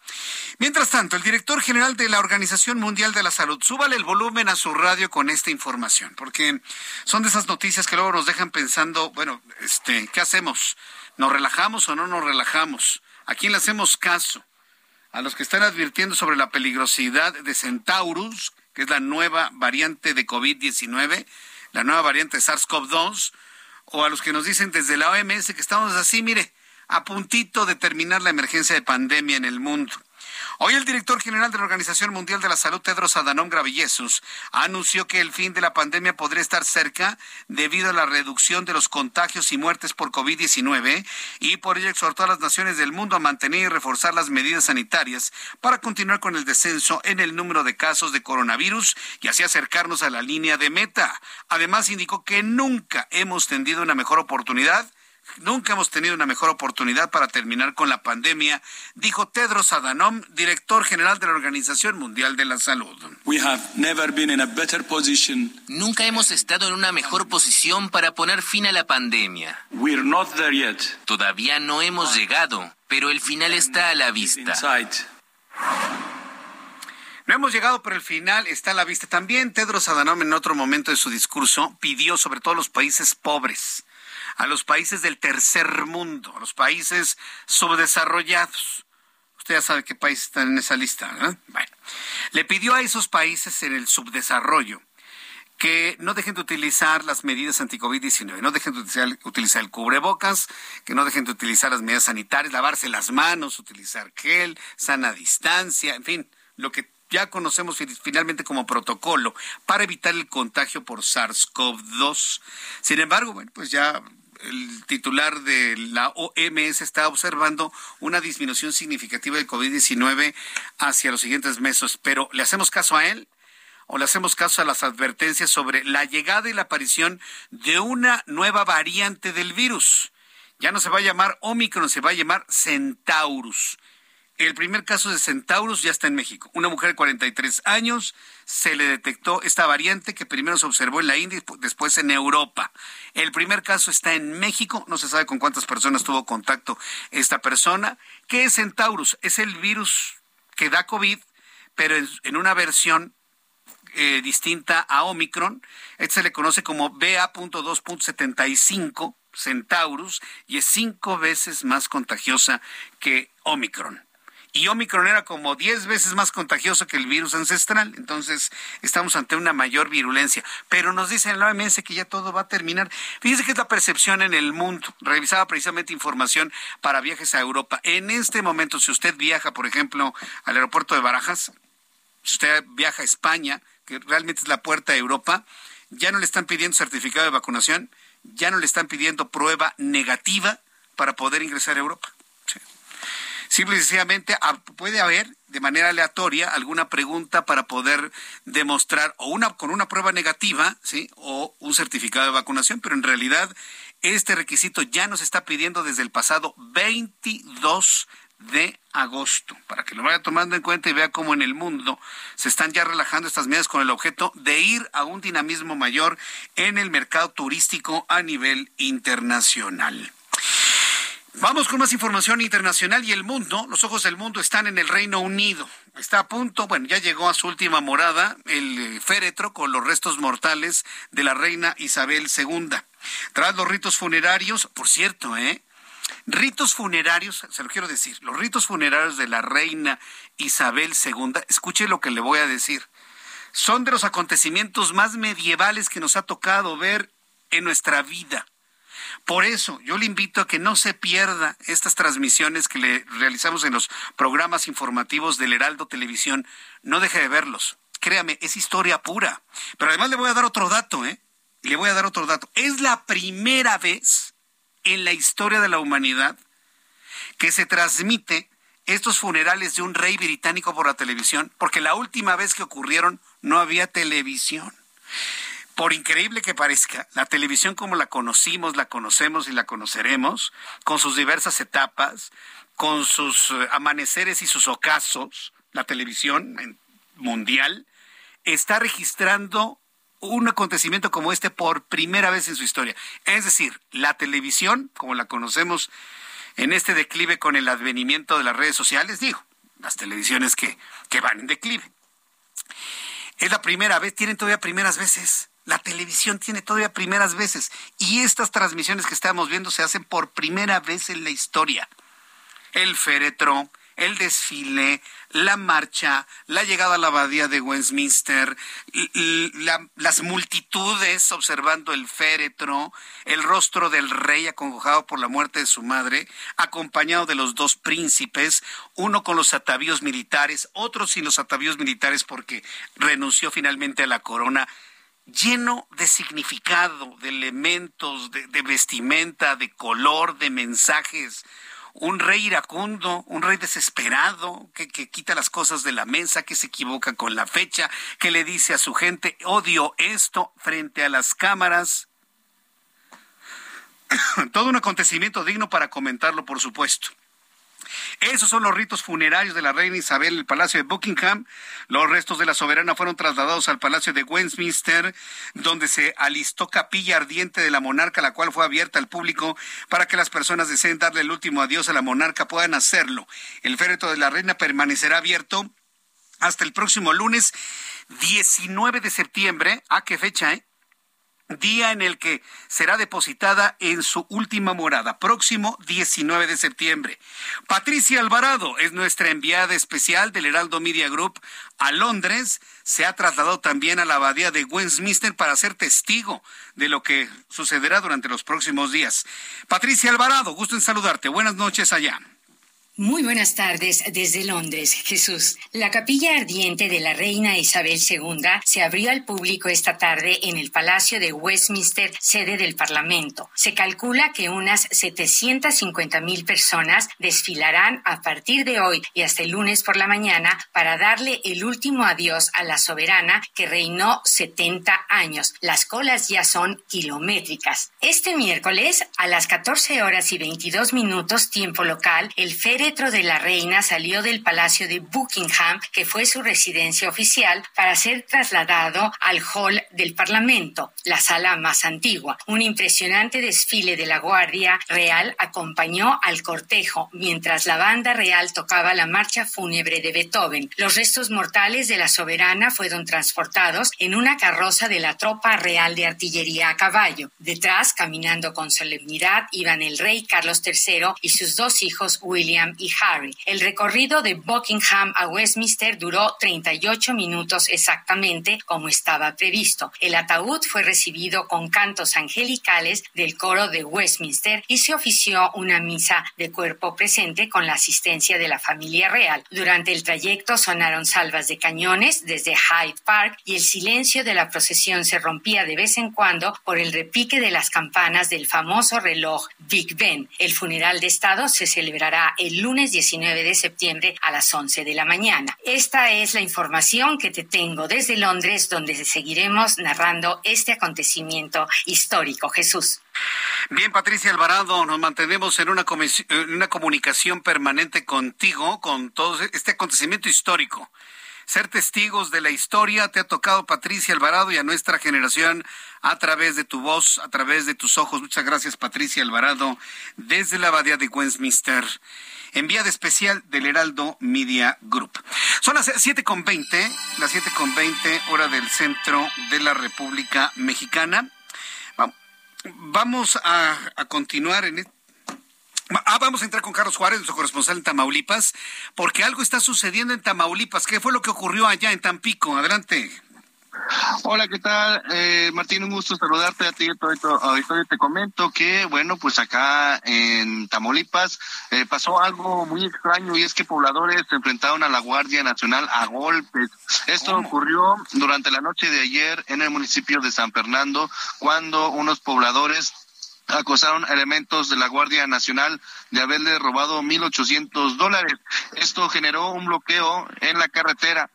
Mientras tanto, el director general de la Organización Mundial de la Salud, súbale el volumen a su radio con esta información, porque son de esas noticias que luego nos dejan pensando, bueno, este, ¿qué hacemos? ¿Nos relajamos o no nos relajamos? ¿A quién le hacemos caso? A los que están advirtiendo sobre la peligrosidad de Centaurus, que es la nueva variante de COVID-19, la nueva variante de SARS-CoV-2, o a los que nos dicen desde la OMS que estamos así, mire, a puntito de terminar la emergencia de pandemia en el mundo. Hoy el director general de la Organización Mundial de la Salud, Tedros Adhanom Ghebreyesus, anunció que el fin de la pandemia podría estar cerca debido a la reducción de los contagios y muertes por COVID-19 y por ello exhortó a las naciones del mundo a mantener y reforzar las medidas sanitarias para continuar con el descenso en el número de casos de coronavirus y así acercarnos a la línea de meta. Además indicó que nunca hemos tenido una mejor oportunidad Nunca hemos tenido una mejor oportunidad para terminar con la pandemia, dijo Tedros Adhanom, director general de la Organización Mundial de la Salud. Nunca hemos estado en una mejor posición para poner fin a la pandemia. Todavía no hemos llegado, pero el final está a la vista. No hemos llegado, pero el final está a la vista. También Tedros Adhanom en otro momento de su discurso pidió sobre todo a los países pobres a los países del tercer mundo, a los países subdesarrollados. Usted ya sabe qué países están en esa lista, ¿verdad? Bueno, le pidió a esos países en el subdesarrollo que no dejen de utilizar las medidas anti-COVID-19, no dejen de utilizar, utilizar, el cubrebocas, que no dejen de utilizar las medidas sanitarias, lavarse las manos, utilizar gel, sana distancia, en fin, lo que ya conocemos finalmente como protocolo para evitar el contagio por SARS-CoV-2. Sin embargo, bueno, pues ya el titular de la OMS está observando una disminución significativa del COVID-19 hacia los siguientes meses, pero ¿le hacemos caso a él? ¿O le hacemos caso a las advertencias sobre la llegada y la aparición de una nueva variante del virus? Ya no se va a llamar Omicron, se va a llamar Centaurus. El primer caso de Centaurus ya está en México. Una mujer de 43 años se le detectó esta variante que primero se observó en la India y después en Europa. El primer caso está en México. No se sabe con cuántas personas tuvo contacto esta persona. ¿Qué es Centaurus? Es el virus que da COVID, pero en, una versión eh, distinta a Omicron. Este se le conoce como BA.2.75 Centaurus y es cinco veces más contagiosa que Omicron y Omicron era como 10 veces más contagioso que el virus ancestral. Entonces, estamos ante una mayor virulencia. Pero nos dicen en la OMS que ya todo va a terminar. Fíjense que es la percepción en el mundo. Revisaba precisamente información para viajes a Europa. En este momento, si usted viaja, por ejemplo, al aeropuerto de Barajas, si usted viaja a España, que realmente es la puerta a Europa, ya no le están pidiendo certificado de vacunación, ya no le están pidiendo prueba negativa para poder ingresar a Europa. Simple y sencillamente ah, puede haber de manera aleatoria alguna pregunta para poder demostrar o una con una prueba negativa, ¿sí? o un certificado de vacunación, pero en realidad este requisito ya nos está pidiendo desde el pasado 22 de agosto, para que lo vaya tomando en cuenta y vea cómo en el mundo se están ya relajando estas medidas con el objeto de ir a un dinamismo mayor en el mercado turístico a nivel internacional. Vamos con más información internacional y el mundo, los ojos del mundo están en el Reino Unido. Está a punto, bueno, ya llegó a su última morada el eh, féretro con los restos mortales de la reina Isabel II. Tras los ritos funerarios, por cierto, ¿eh? Ritos funerarios, se lo quiero decir, los ritos funerarios de la reina Isabel II, escuche lo que le voy a decir, son de los acontecimientos más medievales que nos ha tocado ver en nuestra vida. Por eso yo le invito a que no se pierda estas transmisiones que le realizamos en los programas informativos del Heraldo Televisión. No deje de verlos. Créame, es historia pura. Pero además le voy a dar otro dato, ¿eh? Le voy a dar otro dato. Es la primera vez en la historia de la humanidad que se transmite estos funerales de un rey británico por la televisión, porque la última vez que ocurrieron no había televisión. Por increíble que parezca, la televisión como la conocimos, la conocemos y la conoceremos, con sus diversas etapas, con sus eh, amaneceres y sus ocasos, la televisión mundial, está registrando un acontecimiento como este por primera vez en su historia. Es decir, la televisión, como la conocemos en este declive con el advenimiento de las redes sociales, digo, las televisiones que, que van en declive. Es la primera vez, tienen todavía primeras veces. La televisión tiene todavía primeras veces. Y estas transmisiones que estamos viendo se hacen por primera vez en la historia. El féretro, el desfile, la marcha, la llegada a la abadía de Westminster, las multitudes observando el féretro, el rostro del rey acongojado por la muerte de su madre, acompañado de los dos príncipes, uno con los atavíos militares, otro sin los atavíos militares porque renunció finalmente a la corona lleno de significado, de elementos, de vestimenta, de color, de mensajes un rey iracundo, un rey desesperado, que, quita las cosas de la mesa, que se equivoca con la fecha, que le dice a su gente, odio esto frente a las cámaras. Todo un acontecimiento digno para comentarlo, por supuesto. Esos son los ritos funerarios de la reina Isabel en el Palacio de Buckingham. Los restos de la soberana fueron trasladados al Palacio de Westminster, donde se alistó capilla ardiente de la monarca, la cual fue abierta al público para que las personas deseen darle el último adiós a la monarca puedan hacerlo. El féretro de la reina permanecerá abierto hasta el próximo lunes 19 de septiembre. ¿A qué fecha, eh? Día en el que será depositada en su última morada, próximo 19 de septiembre. Patricia Alvarado es nuestra enviada especial del Heraldo Media Group a Londres. Se ha trasladado también a la abadía de Westminster para ser testigo de lo que sucederá durante los próximos días. Patricia Alvarado, gusto en saludarte. Buenas noches allá. Muy buenas tardes desde Londres, Jesús. La capilla ardiente de la reina Isabel II se abrió al público esta tarde en el Palacio de Westminster, sede del Parlamento. Se calcula que unas 750 mil personas desfilarán a partir de hoy y hasta el lunes por la mañana para darle el último adiós a la soberana que reinó 70 años. Las colas ya son kilométricas. Este miércoles, a las 14 horas y 22 minutos tiempo local, el féretro de la reina salió del Palacio de Buckingham, que fue su residencia oficial, para ser trasladado al Hall del Parlamento, la sala más antigua. Un impresionante desfile de la Guardia Real acompañó al cortejo, mientras la banda real tocaba la marcha fúnebre de Beethoven. Los restos mortales de la soberana fueron transportados en una carroza de la tropa real de artillería a caballo. Detrás, caminando con solemnidad, iban el rey Carlos III y sus dos hijos William y Harry. El recorrido de Buckingham a Westminster duró 38 minutos exactamente como estaba previsto. El ataúd fue recibido con cantos angelicales del coro de Westminster y se ofició una misa de cuerpo presente con la asistencia de la familia real. Durante el trayecto sonaron salvas de cañones desde Hyde Park y el silencio de la procesión se rompía de vez en cuando por el repique de las campanas del famoso reloj Big Ben. El funeral de Estado se celebrará el lunes 19 de septiembre a las 11 de la mañana. Esta es la información que te tengo desde Londres, donde seguiremos narrando este acontecimiento histórico. Jesús. Bien, Patricia Alvarado, nos mantenemos en una, una comunicación permanente contigo con todo este acontecimiento histórico ser testigos de la historia. Te ha tocado Patricia Alvarado y a nuestra generación a través de tu voz, a través de tus ojos. Muchas gracias, Patricia Alvarado, desde la Abadía de Westminster enviada especial del Heraldo Media Group. Son las siete con veinte, las siete con veinte, hora del centro de la República Mexicana. Vamos a, continuar en Ah, vamos a entrar con Carlos Juárez, nuestro corresponsal en Tamaulipas, porque algo está sucediendo en Tamaulipas. ¿Qué fue lo que ocurrió allá en Tampico? Adelante. Hola, ¿qué tal? Eh, Martín, un gusto saludarte a ti y. Te comento que, bueno, pues acá en Tamaulipas eh, pasó algo muy extraño y es que pobladores se enfrentaron a la Guardia Nacional a golpes. Esto ocurrió durante la noche de ayer en el municipio de San Fernando, cuando unos pobladores acosaron elementos de la Guardia Nacional de haberle robado 1.800 dólares. Esto generó un bloqueo en la carretera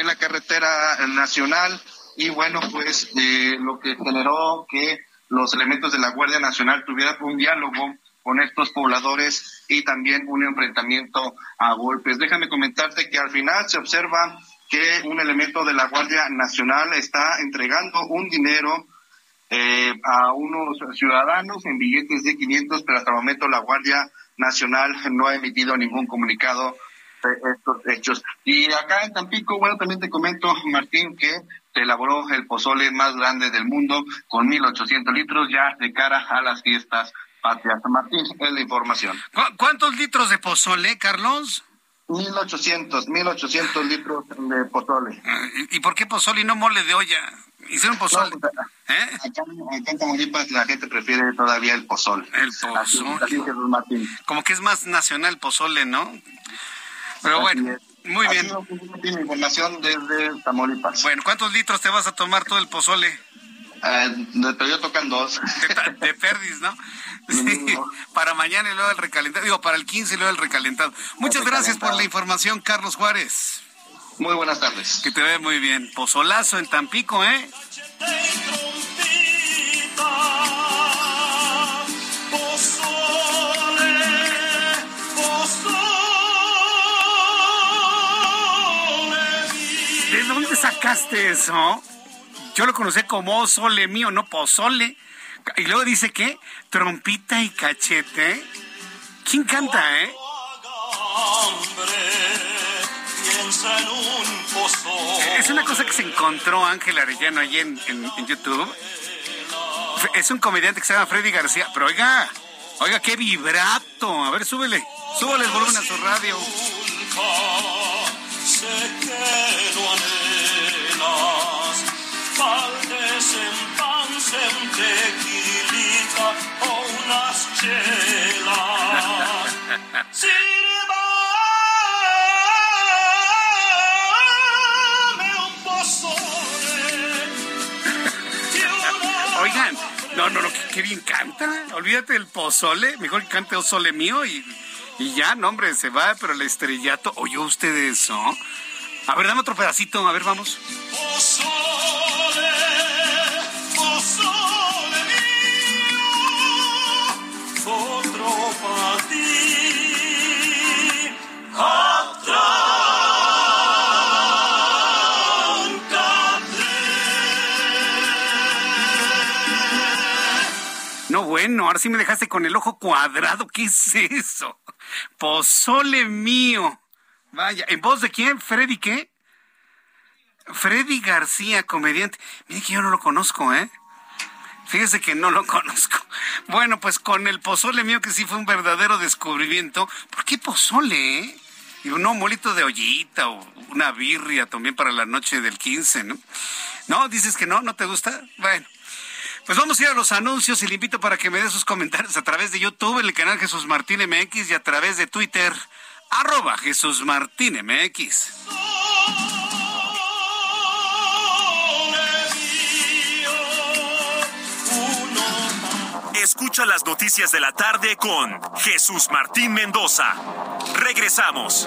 en la carretera nacional y bueno, pues eh, lo que generó que los elementos de la Guardia Nacional tuvieran un diálogo con estos pobladores y también un enfrentamiento a golpes. Déjame comentarte que al final se observa que un elemento de la Guardia Nacional está entregando un dinero eh, a unos ciudadanos en billetes de 500, pero hasta el momento la Guardia Nacional no ha emitido ningún comunicado estos hechos. Y acá en Tampico, bueno, también te comento, Martín, que se elaboró el pozole más grande del mundo con 1.800 litros ya de cara a las fiestas patrias. Martín, es la información. ¿Cuántos litros de pozole, Carlos? 1800, 1800 litros de pozole. Ah, ¿Y por qué pozole y no mole de olla? Hicieron pozole. Pues, ¿Eh? Acá, en Tamaulipas la gente prefiere todavía el pozole. El pozole. Como que es más nacional el pozole, ¿no? Pero bueno, muy bien. Tiene información desde Tamaulipas. Bueno, ¿cuántos litros te vas a tomar todo el pozole? Eh, yo tocan dos. De, perdis, ¿no? Sí, para mañana y luego el recalentado. Digo, para el 15 y luego el recalentado. Muchas gracias por la información, Carlos Juárez. Muy buenas tardes. Que te ve muy bien. Pozolazo en Tampico, ¿eh? Sacaste eso? Yo lo conocí como sole mío, no pozole. Y luego dice que trompita y cachete. ¿Quién canta, eh? Es una cosa que se encontró Ángel Arellano ahí en, YouTube. Es un comediante que se llama Freddy García. Pero oiga, oiga, qué vibrato. A ver, súbele. Súbele el volumen a su radio. O unas Oigan, no, no, no, qué, bien canta. Olvídate del pozole, mejor que cante sole mío y, y ya, no, hombre, se va, pero el estrellato, ¿oyó usted eso? A ver, dame otro pedacito, a ver, vamos. Pozole, pozole bueno, ahora sí me dejaste con el ojo cuadrado. ¿Qué es eso? Pozole mío. Vaya, ¿en voz de quién? ¿Freddy qué? Freddy García, comediante. Mire que yo no lo conozco, ¿eh? Fíjese que no lo conozco. Bueno, pues con el pozole mío, que sí fue un verdadero descubrimiento. ¿Por qué pozole, eh? Y un molito de ollita o una birria también para la noche del 15, ¿no? ¿No? ¿Dices que no? ¿No te gusta? Bueno. Pues vamos a ir a los anuncios y le invito para que me dé sus comentarios a través de YouTube, en el canal Jesús Martín MX y a través de Twitter, arroba Jesús Martín MX. Escucha las noticias de la tarde con Jesús Martín Mendoza. Regresamos.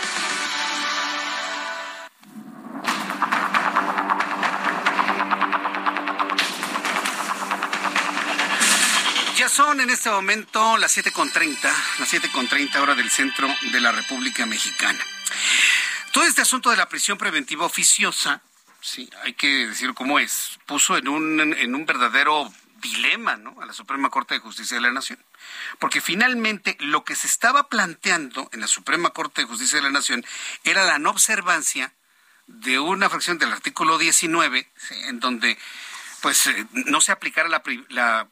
Son en este momento las 7.30, las 7.30 hora del centro de la República Mexicana. Todo este asunto de la prisión preventiva oficiosa Sí, hay que decirlo como es. Puso en un, en un verdadero dilema ¿no? a la Suprema Corte de Justicia de la Nación. Porque finalmente lo que se estaba planteando en la Suprema Corte de Justicia de la Nación era la no observancia de una fracción del artículo 19, en donde pues eh, no se aplicara la, la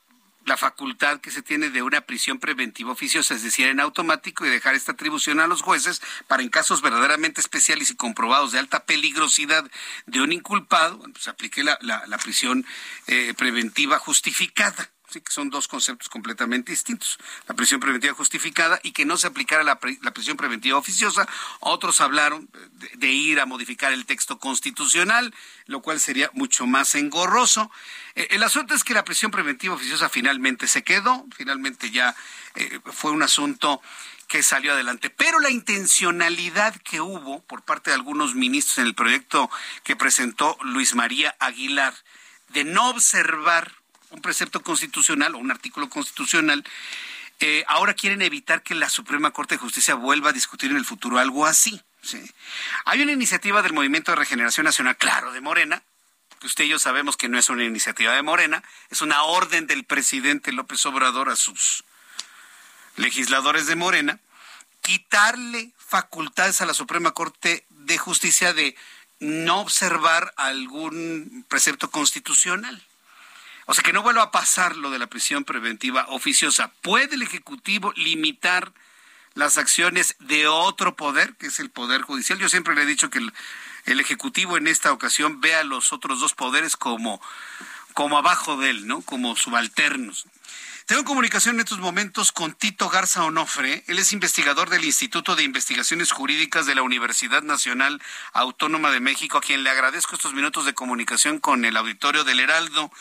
la facultad que se tiene de una prisión preventiva oficiosa, es decir, en automático y dejar esta atribución a los jueces para en casos verdaderamente especiales y comprobados de alta peligrosidad de un inculpado, pues aplique la, la, prisión eh, preventiva justificada. Sí, que son dos conceptos completamente distintos. La prisión preventiva justificada y que no se aplicara la, prisión preventiva oficiosa. Otros hablaron de, ir a modificar el texto constitucional, lo cual sería mucho más engorroso. Eh, el asunto es que la prisión preventiva oficiosa finalmente se quedó, finalmente ya eh, fue un asunto que salió adelante. Pero la intencionalidad que hubo por parte de algunos ministros en el proyecto que presentó Luis María Aguilar de no observar un precepto constitucional o un artículo constitucional, eh, ahora quieren evitar que la Suprema Corte de Justicia vuelva a discutir en el futuro algo así. Hay una iniciativa del Movimiento de Regeneración Nacional, claro, de Morena, que usted y yo sabemos que no es una iniciativa de Morena, es una orden del presidente López Obrador a sus legisladores de Morena, quitarle facultades a la Suprema Corte de Justicia de no observar algún precepto constitucional. O sea, que no vuelva a pasar lo de la prisión preventiva oficiosa. ¿Puede el Ejecutivo limitar las acciones de otro poder, que es el Poder Judicial? Yo siempre le he dicho que el, Ejecutivo en esta ocasión ve a los otros dos poderes como, como abajo de él, ¿no? Como subalternos. Tengo comunicación en estos momentos con Tito Garza Onofre. Él es investigador del Instituto de Investigaciones Jurídicas de la Universidad Nacional Autónoma de México, a quien le agradezco estos minutos de comunicación con el auditorio del Heraldo.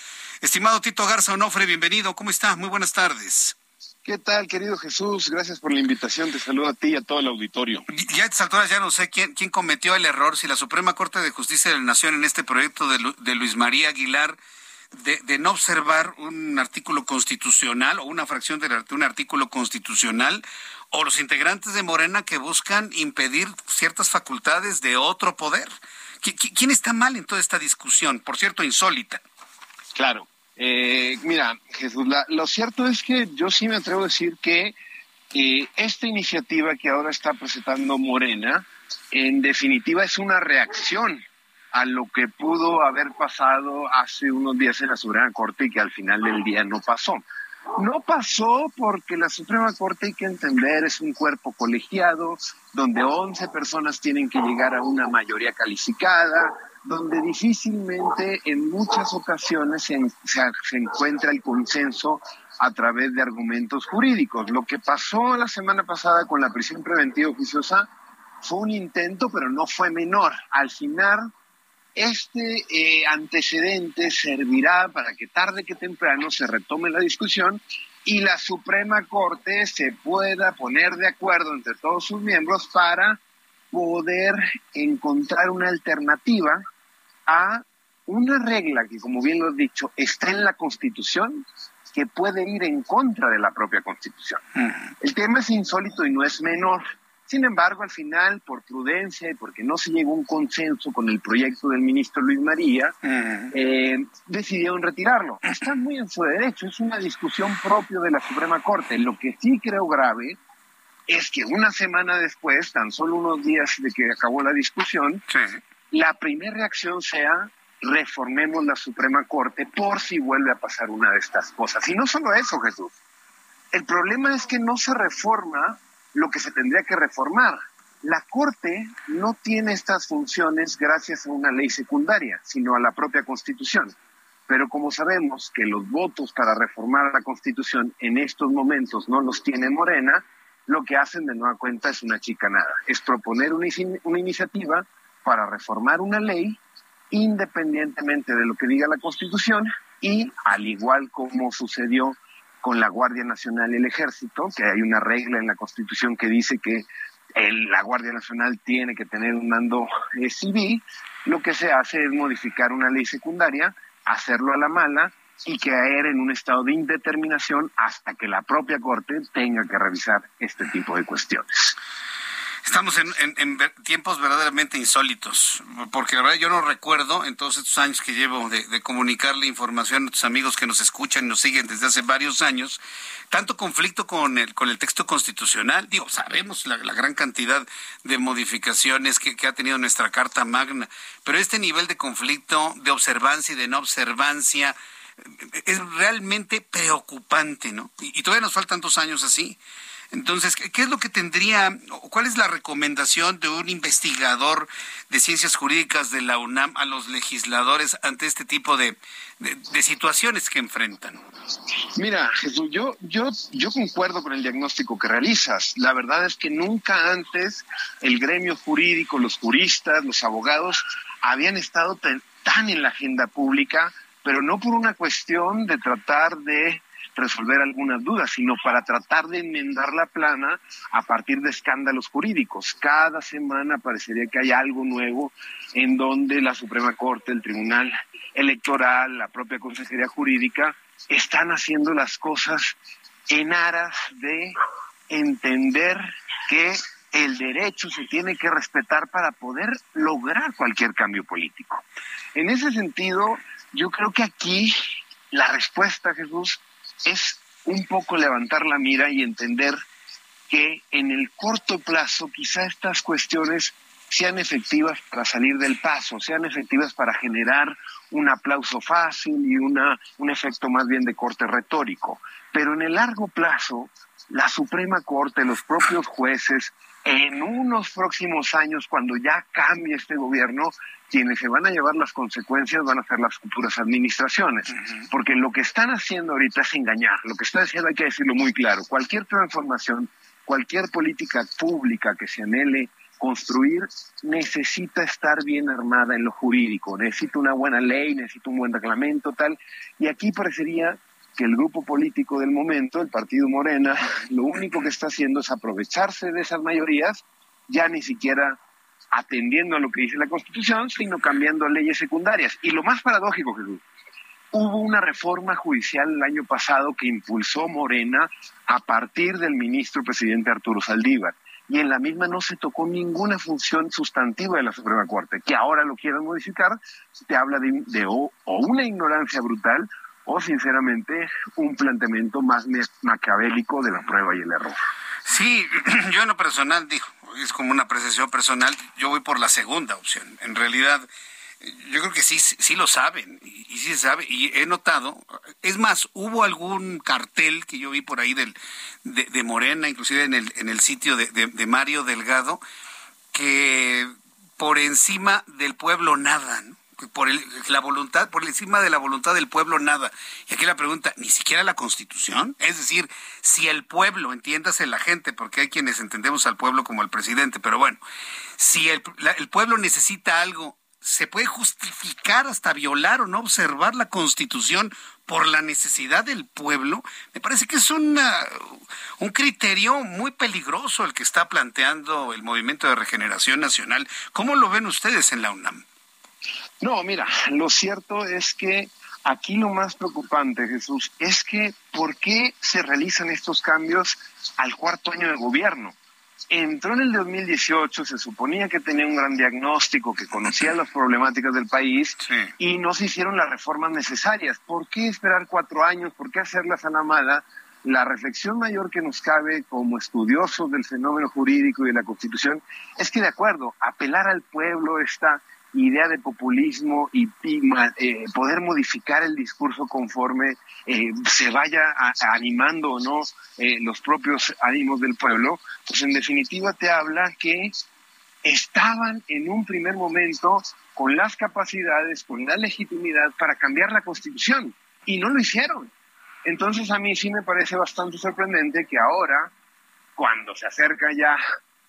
Estimado Tito Garza Onofre, bienvenido. ¿Cómo está? Muy buenas tardes. ¿Qué tal, querido Jesús? Gracias por la invitación. Te saludo a ti y a todo el auditorio. Ya a estas alturas ya no sé quién, quién cometió el error, si la Suprema Corte de Justicia de la Nación en este proyecto de, Luis María Aguilar de, no observar un artículo constitucional o una fracción de un artículo constitucional o los integrantes de Morena que buscan impedir ciertas facultades de otro poder. ¿Quién está mal en toda esta discusión? Por cierto, insólita. Claro. Eh, mira, Jesús, lo cierto es que yo sí me atrevo a decir que eh, esta iniciativa que ahora está presentando Morena, en definitiva es una reacción a lo que pudo haber pasado hace unos días en la Suprema Corte y que al final del día no pasó. No pasó porque la Suprema Corte, hay que entender, es un cuerpo colegiado donde 11 personas tienen que llegar a una mayoría calificada, donde difícilmente en muchas ocasiones se, encuentra el consenso a través de argumentos jurídicos. Lo que pasó la semana pasada con la prisión preventiva oficiosa fue un intento, pero no fue menor. Al final, este eh, antecedente servirá para que tarde que temprano se retome la discusión y la Suprema Corte se pueda poner de acuerdo entre todos sus miembros para poder encontrar una alternativa a una regla que, como bien lo he dicho, está en la Constitución, que puede ir en contra de la propia Constitución. El tema es insólito y no es menor. Sin embargo, al final, por prudencia y porque no se llegó a un consenso con el proyecto del ministro Luis María, eh, decidieron retirarlo. Están muy en su derecho, es una discusión propia de la Suprema Corte. Lo que sí creo grave es que una semana después, tan solo unos días de que acabó la discusión, la primera reacción sea reformemos la Suprema Corte por si vuelve a pasar una de estas cosas. Y no solo eso, Jesús. El problema es que no se reforma lo que se tendría que reformar. La Corte no tiene estas funciones gracias a una ley secundaria, sino a la propia Constitución. Pero como sabemos que los votos para reformar la Constitución en estos momentos no los tiene Morena, lo que hacen de nueva cuenta es una chicanada, es proponer una, una iniciativa para reformar una ley independientemente de lo que diga la Constitución y al igual como sucedió con la Guardia Nacional y el Ejército, que hay una regla en la Constitución que dice que la Guardia Nacional tiene que tener un mando eh, civil, lo que se hace es modificar una ley secundaria, hacerlo a la mala y caer en un estado de indeterminación hasta que la propia Corte tenga que revisar este tipo de cuestiones. Estamos en, tiempos verdaderamente insólitos, porque la verdad yo no recuerdo en todos estos años que llevo de, comunicarle información a nuestros amigos que nos escuchan y nos siguen desde hace varios años, tanto conflicto con el, con el texto constitucional. Digo, sabemos la, gran cantidad de modificaciones que, ha tenido nuestra Carta Magna, pero este nivel de conflicto, de observancia y de no observancia, es realmente preocupante, ¿no? y todavía nos faltan dos años así. Entonces, ¿qué es lo que tendría, cuál es la recomendación de un investigador de ciencias jurídicas de la UNAM a los legisladores ante este tipo de, situaciones que enfrentan? Mira, Jesús, yo, yo, yo concuerdo con el diagnóstico que realizas. La verdad es que nunca antes el gremio jurídico, los juristas, los abogados, habían estado tan en la agenda pública, pero no por una cuestión de tratar de resolver algunas dudas, sino para tratar de enmendar la plana a partir de escándalos jurídicos. Cada semana parecería que hay algo nuevo en donde la Suprema Corte, el Tribunal Electoral, la propia Consejería Jurídica están haciendo las cosas en aras de entender que el derecho se tiene que respetar para poder lograr cualquier cambio político. En ese sentido, yo creo que aquí la respuesta, Jesús, es un poco levantar la mira y entender que en el corto plazo quizá estas cuestiones sean efectivas para salir del paso, sean efectivas para generar un aplauso fácil y una, un efecto más bien de corte retórico. Pero en el largo plazo, la Suprema Corte, los propios jueces, en unos próximos años, cuando ya cambie este gobierno, quienes se van a llevar las consecuencias van a ser las futuras administraciones, porque lo que están haciendo ahorita es engañar, lo que está haciendo hay que decirlo muy claro, cualquier transformación, cualquier política pública que se anhele construir necesita estar bien armada en lo jurídico, necesita una buena ley, necesita un buen reglamento, tal, y aquí parecería que el grupo político del momento, el Partido Morena, lo único que está haciendo es aprovecharse de esas mayorías, ya ni siquiera atendiendo a lo que dice la Constitución, sino cambiando leyes secundarias. Y lo más paradójico, Jesús, hubo una reforma judicial el año pasado que impulsó Morena a partir del ministro presidente Arturo Saldívar. Y en la misma no se tocó ninguna función sustantiva de la Suprema Corte, que ahora lo quieran modificar, te habla de, o, una ignorancia brutal o sinceramente un planteamiento más macabélico de la prueba y el error. Sí, yo en lo personal digo, es como una apreciación personal, yo voy por la segunda opción. En realidad, yo creo que sí, sí lo saben, y, sí se sabe, y he notado, es más, hubo algún cartel que yo vi por ahí del, de, Morena, inclusive en el, en el sitio de, de Mario Delgado, que por encima del pueblo nada, ¿no? Por la voluntad, por encima de la voluntad del pueblo nada. Y aquí la pregunta, ¿ni siquiera la constitución? Es decir, si el pueblo, entiéndase la gente, porque hay quienes entendemos al pueblo como al presidente, pero bueno, si el, el pueblo necesita algo, ¿se puede justificar hasta violar o no observar la constitución por la necesidad del pueblo? Me parece que es una, un criterio muy peligroso el que está planteando el Movimiento de Regeneración Nacional. ¿Cómo lo ven ustedes en la UNAM? No, mira, lo cierto es que aquí lo más preocupante, Jesús, es que ¿por qué se realizan estos cambios al cuarto año de gobierno? Entró en el 2018, se suponía que tenía un gran diagnóstico, que conocía las problemáticas del país y no se hicieron las reformas necesarias. ¿Por qué esperar cuatro años? ¿Por qué hacerlas a la mala? La reflexión mayor que nos cabe como estudiosos del fenómeno jurídico y de la Constitución es que, de acuerdo, apelar al pueblo está idea de populismo y, eh, poder modificar el discurso conforme eh, se vaya animando o no eh, los propios ánimos del pueblo, pues en definitiva te habla que estaban en un primer momento con las capacidades, con la legitimidad para cambiar la constitución y no lo hicieron. Entonces a mí sí me parece bastante sorprendente que ahora, cuando se acerca ya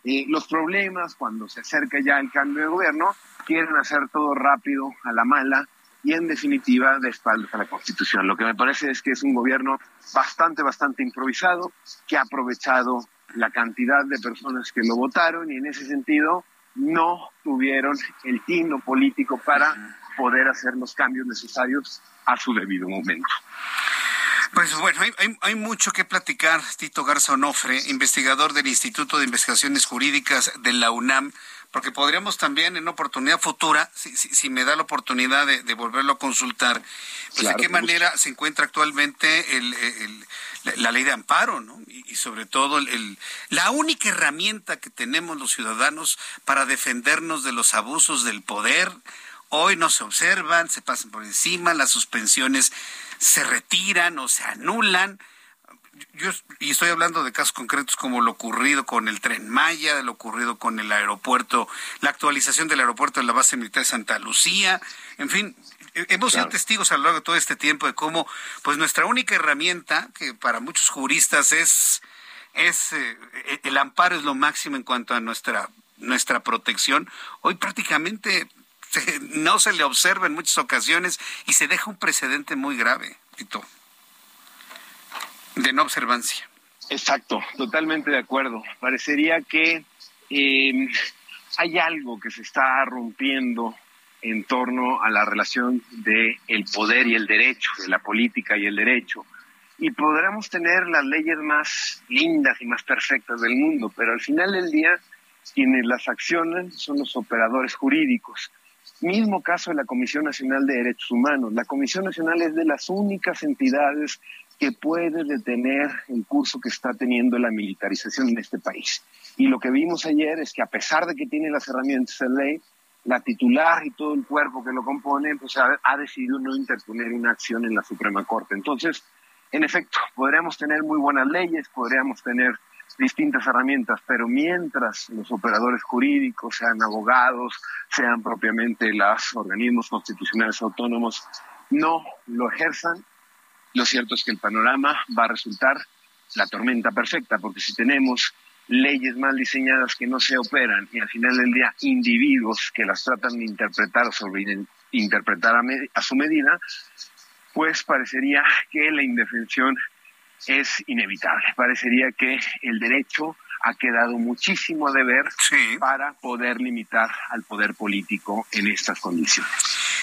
los problemas, cuando se acerca ya el cambio de gobierno, quieren hacer todo rápido, a la mala, y en definitiva de espaldas a la Constitución. Lo que me parece es que es un gobierno bastante, bastante improvisado, que ha aprovechado la cantidad de personas que lo votaron y en ese sentido no tuvieron el tino político para poder hacer los cambios necesarios a su debido momento. Pues bueno, hay, hay, mucho que platicar. Tito Garza Onofre, investigador del Instituto de Investigaciones Jurídicas de la UNAM, porque podríamos también en oportunidad futura, si, si, me da la oportunidad de, volverlo a consultar, pues de qué manera se encuentra actualmente el, la, ley de amparo, ¿no? Y, sobre todo el, la única herramienta que tenemos los ciudadanos para defendernos de los abusos del poder. Hoy no se observan, se pasan por encima, las suspensiones se retiran o se anulan. Yo, y estoy hablando de casos concretos como lo ocurrido con el tren Maya, lo ocurrido con el aeropuerto, la actualización del aeropuerto de la base militar de Santa Lucía, en fin, hemos sido testigos a lo largo de todo este tiempo de cómo, pues nuestra única herramienta, que para muchos juristas es, es eh, el amparo es lo máximo en cuanto a nuestra nuestra protección, hoy prácticamente no se le observa en muchas ocasiones y se deja un precedente muy grave, Tito, de no observancia. Exacto, totalmente de acuerdo. Parecería que eh, hay algo que se está rompiendo en torno a la relación de el poder y el derecho, de la política y el derecho. Y podremos tener las leyes más lindas y más perfectas del mundo, pero al final del día quienes las accionan son los operadores jurídicos. Mismo caso de la Comisión Nacional de Derechos Humanos. La Comisión Nacional es de las únicas entidades que puede detener el curso que está teniendo la militarización en este país. Y lo que vimos ayer es que a pesar de que tiene las herramientas de ley, la titular y todo el cuerpo que lo compone, pues ha, ha, decidido no interponer una acción en la Suprema Corte. Entonces, en efecto, podríamos tener muy buenas leyes, podríamos tener distintas herramientas, pero mientras los operadores jurídicos, sean abogados, sean propiamente los organismos constitucionales autónomos, no lo ejerzan, lo cierto es que el panorama va a resultar la tormenta perfecta, porque si tenemos leyes mal diseñadas que no se operan y al final del día individuos que las tratan de interpretar o sobre interpretar a su medida, pues parecería que la indefensión es inevitable. Parecería que el derecho ha quedado muchísimo a deber para poder limitar al poder político en estas condiciones.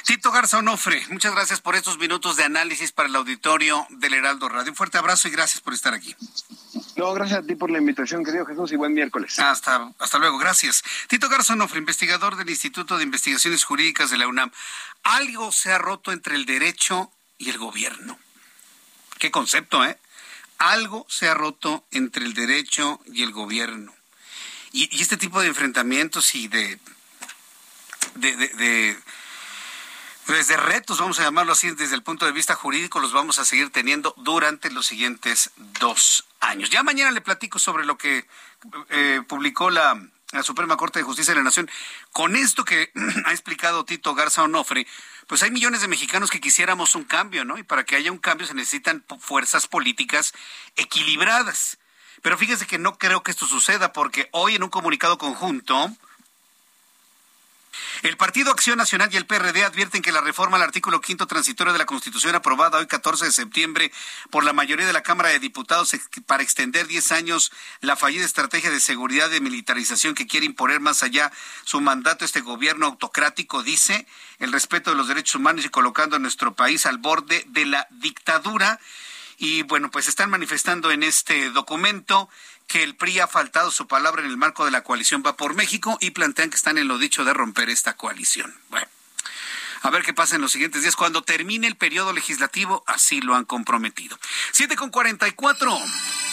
Tito Garza Onofre, muchas gracias por estos minutos de análisis para el auditorio del Heraldo Radio. Un fuerte abrazo y gracias por estar aquí. No, gracias a ti por la invitación, querido Jesús, y buen miércoles. Hasta, hasta luego, gracias. Tito Garza Onofre, investigador del Instituto de Investigaciones Jurídicas de la UNAM. Algo se ha roto entre el derecho y el gobierno. Qué concepto, ¿eh? Algo se ha roto entre el derecho y el gobierno. Y, este tipo de enfrentamientos y de, de, de, pues retos, vamos a llamarlo así, desde el punto de vista jurídico, los vamos a seguir teniendo durante los siguientes dos años. Ya mañana le platico sobre lo que eh, publicó la, la Suprema Corte de Justicia de la Nación. Con esto que ha explicado Tito Garza Onofre, pues hay millones de mexicanos que quisiéramos un cambio, ¿no? Y para que haya un cambio se necesitan fuerzas políticas equilibradas. Pero fíjese que no creo que esto suceda porque hoy en un comunicado conjunto, el Partido Acción Nacional y el PRD advierten que la reforma al artículo quinto transitorio de la Constitución aprobada hoy 14 de septiembre por la mayoría de la Cámara de Diputados para extender 10 años la fallida estrategia de seguridad y militarización que quiere imponer más allá su mandato este gobierno autocrático, dice, el respeto de los derechos humanos y colocando a nuestro país al borde de la dictadura. Y bueno, pues están manifestando en este documento que el PRI ha faltado su palabra en el marco de la coalición Va por México y plantean que están en lo dicho de romper esta coalición. Bueno. A ver qué pasa en los siguientes días. Cuando termine el periodo legislativo, así lo han comprometido. Siete con cuarenta y cuatro.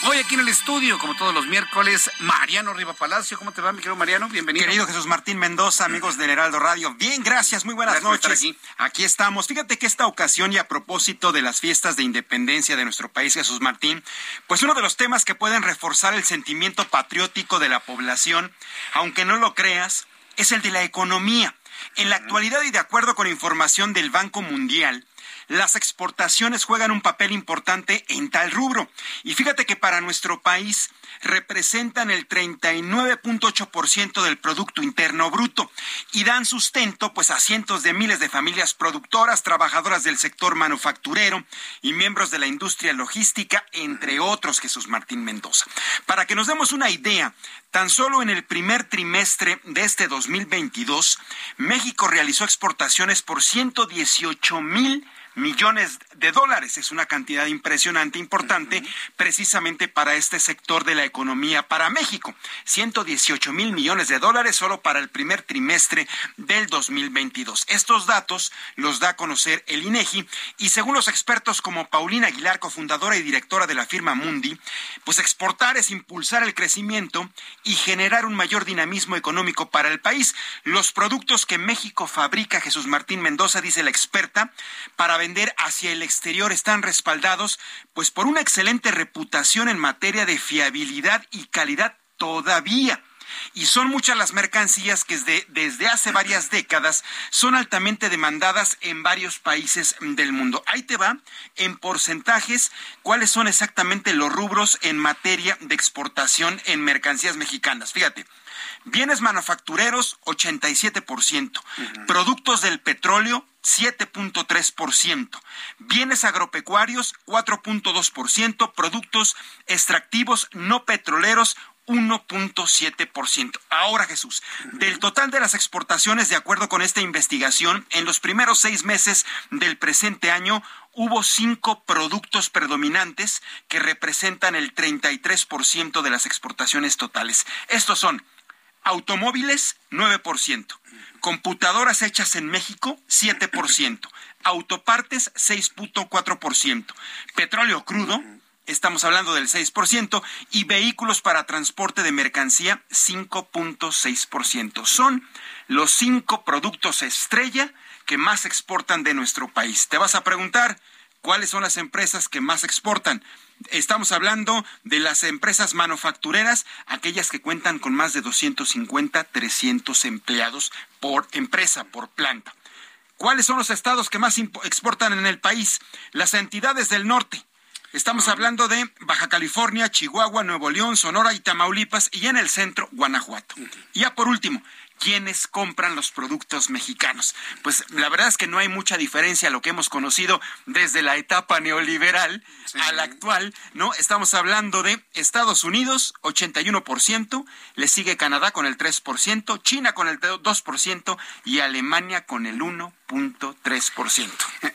Hoy aquí en el estudio, como todos los miércoles, Mariano Riva Palacio. ¿Cómo te va, mi querido Mariano? Bienvenido. Querido Jesús Martín Mendoza, amigos del Heraldo Radio. Bien, gracias, muy buenas noches. Aquí. aquí. estamos. Fíjate que esta ocasión y a propósito de las fiestas de independencia de nuestro país, Jesús Martín, pues uno de los temas que pueden reforzar el sentimiento patriótico de la población, aunque no lo creas, es el de la economía. En la actualidad y de acuerdo con información del Banco Mundial, las exportaciones juegan un papel importante en tal rubro. Y fíjate que para nuestro país representan el 39.8% del Producto Interno Bruto y dan sustento pues a cientos de miles de familias productoras, trabajadoras del sector manufacturero y miembros de la industria logística, entre otros, Jesús Martín Mendoza. Para que nos demos una idea Tan solo en el primer trimestre de este 2022, México realizó exportaciones por 118 mil millones de dólares. Es una cantidad impresionante, importante, precisamente para este sector de la economía para México. 118 mil millones de dólares solo para el primer trimestre del 2022. Estos datos los da a conocer el INEGI y según los expertos como Paulina Aguilar, cofundadora y directora de la firma Mundi, pues exportar es impulsar el crecimiento y generar un mayor dinamismo económico para el país. Los productos que México fabrica, Jesús Martín Mendoza, dice la experta, para vender hacia el exterior están respaldados pues por una excelente reputación en materia de fiabilidad y calidad todavía. Y son muchas las mercancías que desde, desde, hace varias décadas son altamente demandadas en varios países del mundo. Ahí te va en porcentajes cuáles son exactamente los rubros en materia de exportación en mercancías mexicanas. Fíjate, bienes manufactureros 87%, productos del petróleo 7.3%, bienes agropecuarios 4.2%, productos extractivos no petroleros 1.7%. Ahora, Jesús, del total de las exportaciones, de acuerdo con esta investigación, en los primeros seis meses del presente año hubo cinco productos predominantes que representan el 33% de las exportaciones totales. Estos son automóviles, 9%, computadoras hechas en México, 7%, autopartes, 6.4%, petróleo crudo, estamos hablando del 6%, y vehículos para transporte de mercancía, 5.6%. Son los cinco productos estrella que más exportan de nuestro país. Te vas a preguntar, ¿cuáles son las empresas que más exportan? Estamos hablando de las empresas manufactureras, aquellas que cuentan con más de 250, 300 empleados por empresa, por planta. ¿Cuáles son los estados que más exportan en el país? Las entidades del norte, Estamos hablando de Baja California, Chihuahua, Nuevo León, Sonora y Tamaulipas y en el centro, Guanajuato. Y ya por último, ¿quiénes compran los productos mexicanos? Pues la verdad es que no hay mucha diferencia a lo que hemos conocido desde la etapa neoliberal a la actual, ¿no? Estamos hablando de Estados Unidos, 81%, le sigue Canadá con el 3%, China con el 2% y Alemania con el 1%.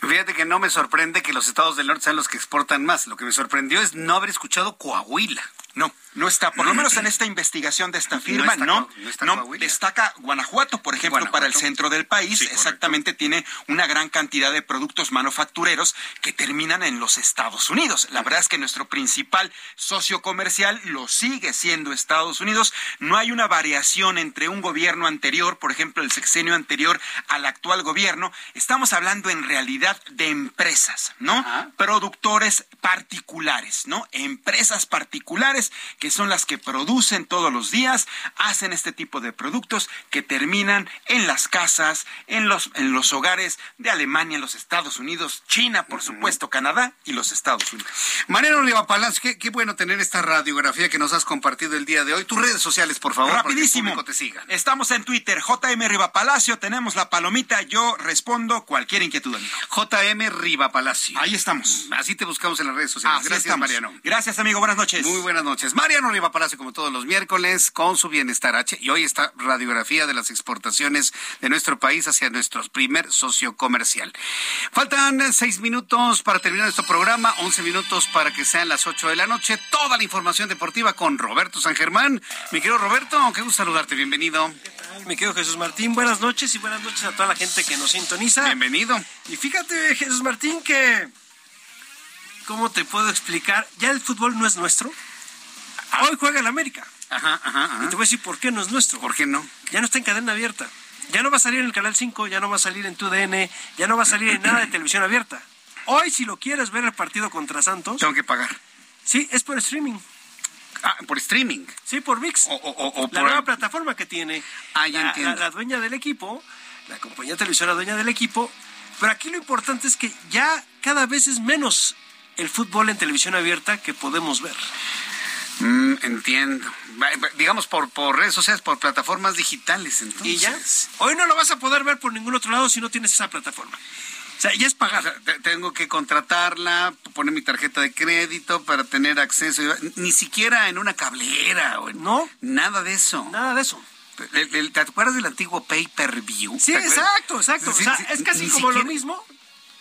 Fíjate que no me sorprende que los estados del norte sean los que exportan más. Lo que me sorprendió es no haber escuchado Coahuila. No, no está, por lo menos en esta investigación de esta firma, no, no, destaca Guanajuato, por ejemplo, para el centro del país, exactamente tiene una gran cantidad de productos manufactureros que terminan en los Estados Unidos. La verdad es que nuestro principal socio comercial lo sigue siendo Estados Unidos. No hay una variación entre un gobierno anterior, por ejemplo, el sexenio anterior al actual gobierno. Estamos hablando en realidad de empresas, ¿no? Productores particulares, ¿no? Empresas particulares que son las que producen todos los días, hacen este tipo de productos que terminan en las casas, en los, en los hogares de Alemania, los Estados Unidos, China, por supuesto, Canadá y los Estados Unidos. Mariano Riva Palacio, qué, bueno tener esta radiografía que nos has compartido el día de hoy. Tus redes sociales, por favor, Rapidísimo. Para que te siga. Estamos en Twitter, JM Riva Palacio, tenemos la palomita, yo respondo cualquier inquietud, amigo. JM Riva Palacio. Ahí estamos. Así te buscamos en las redes sociales. Gracias, Mariano. Gracias, amigo. Buenas noches. Muy buenas noches. Mariano Riva Palacio, como todos los miércoles, con su Bienestar H. Y hoy está radiografía de las exportaciones de nuestro país hacia nuestro primer socio comercial. Faltan seis minutos para terminar nuestro programa, once minutos para que sean las ocho de la noche. Toda la información deportiva con Roberto San Germán. Mi querido Roberto, qué gusto saludarte. Bienvenido. Mi querido Jesús Martín, buenas noches y buenas noches a toda la gente que nos sintoniza. Bienvenido. Y fíjate, Jesús Martín, que... ¿Cómo te puedo explicar? Ya el fútbol no es nuestro. Hoy juega el América. Ajá, ajá, ajá. Y te voy a decir por qué no es nuestro. ¿Por qué no? Ya no está en cadena abierta. Ya no va a salir en el Canal 5, ya no va a salir en TUDN, ya no va a salir en nada de televisión abierta. Hoy, si lo quieres ver el partido contra Santos... Tengo que pagar. Sí, es por streaming. Ah, por streaming. Sí, por VIX. O, o, o la por... nueva plataforma que tiene Ah, ya la, entiendo. la- la dueña del equipo, la compañía televisora dueña del equipo. Pero aquí lo importante es que ya cada vez es menos el fútbol en televisión abierta que podemos ver. Mm, entiendo. Digamos por, por redes sociales, por plataformas digitales, entonces. Y ya, hoy no lo vas a poder ver por ningún otro lado si no tienes esa plataforma. O sea, ya es pagar. tengo que contratarla, poner mi tarjeta de crédito para tener acceso. Ni siquiera en una cablera. O no. Nada de eso. Nada de eso. ¿Te acuerdas del antiguo pay per view? Sí, exacto, exacto. o sea, es casi como lo mismo,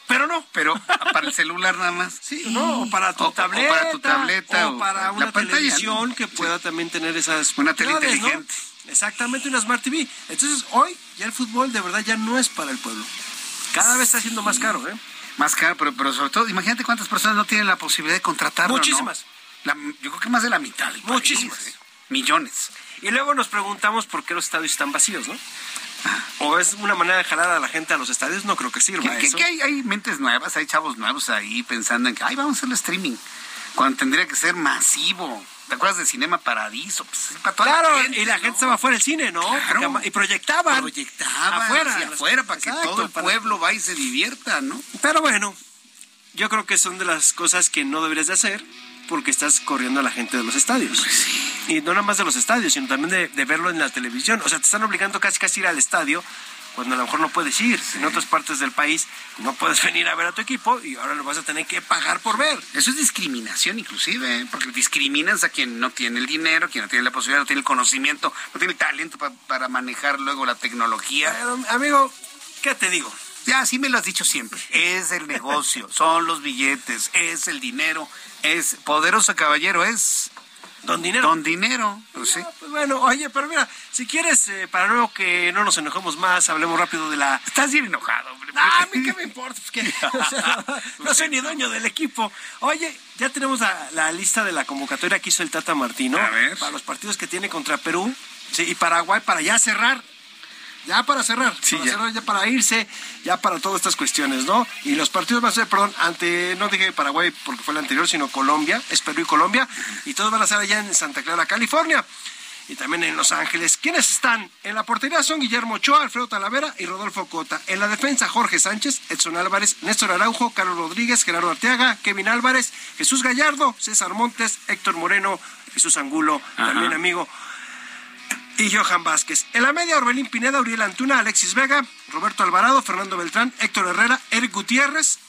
pero no. Pero para el celular nada más. Sí, no, o para tu tableta. O para tu tableta. O, para una televisión que pueda también tener esas. Una tele inteligente. Exactamente, una Smart TV. Entonces, hoy ya el fútbol de verdad ya no es para el pueblo. Cada vez está siendo más caro, ¿eh? Más caro, pero, pero sobre todo, imagínate cuántas personas no tienen la posibilidad de contratarlo. Muchísimas. yo creo que más de la mitad. Muchísimas. ¿eh? Millones. Y luego nos preguntamos por qué los estadios están vacíos, ¿no? ¿O es una manera de jalar a la gente a los estadios? No creo que sirva. Que, hay, hay, mentes nuevas, hay chavos nuevos ahí pensando en que, ay, vamos a hacer el streaming. Cuando tendría que ser masivo. ¿Te acuerdas de Cinema Paradiso? Pues, para toda claro, la gente, y la gente estaba fuera del cine, ¿no? y proyectaban. Proyectaban afuera, afuera para que todo el pueblo vaya y se divierta, ¿no? Pero bueno, yo creo que son de las cosas que no deberías de hacer porque estás corriendo a la gente de los estadios. Pues y no nada más de los estadios, sino también de, verlo en la televisión. O sea, te están obligando casi casi a ir al estadio cuando a lo mejor no puedes ir. En otras partes del país no puedes venir a ver a tu equipo y ahora lo vas a tener que pagar por ver. Eso es discriminación inclusive, ¿eh? porque discriminas a quien no tiene el dinero, quien no tiene la posibilidad, no tiene el conocimiento, no tiene el talento para manejar luego la tecnología. amigo, ¿qué te digo? Ya, sí me lo has dicho siempre. Es el negocio, son los billetes, es el dinero, es poderoso caballero, es Don Dinero. Don Dinero, pues sí. Ah, pues bueno, oye, pero mira, si quieres, eh, para luego que no nos enojemos más, hablemos rápido de la... Estás bien enojado, hombre. Ah, a mí qué me importa, pues que no soy ni dueño del equipo. Oye, ya tenemos la, lista de la convocatoria que hizo el Tata Martino. A ver. Para los partidos que tiene contra Perú sí, y Paraguay, para ya cerrar ya para cerrar, sí, para ya. cerrar, ya para irse, ya para todas estas cuestiones, ¿no? Y los partidos van a ser, perdón, ante, no dije Paraguay porque fue el anterior, sino Colombia, es Perú y Colombia, y todos van a ser allá en Santa Clara, California. Y también en Los Ángeles. ¿Quiénes están? En la portería son Guillermo Ochoa, Alfredo Talavera y Rodolfo Cota. En la defensa, Jorge Sánchez, Edson Álvarez, Néstor Araujo, Carlos Rodríguez, Gerardo Arteaga, Kevin Álvarez, Jesús Gallardo, César Montes, Héctor Moreno, Jesús Angulo, también amigo y Johan Vázquez. En la media, Orbelín Pineda, Uriel Antuna, Alexis Vega, Roberto Alvarado, Fernando Beltrán, Héctor Herrera, Eric Gutiérrez,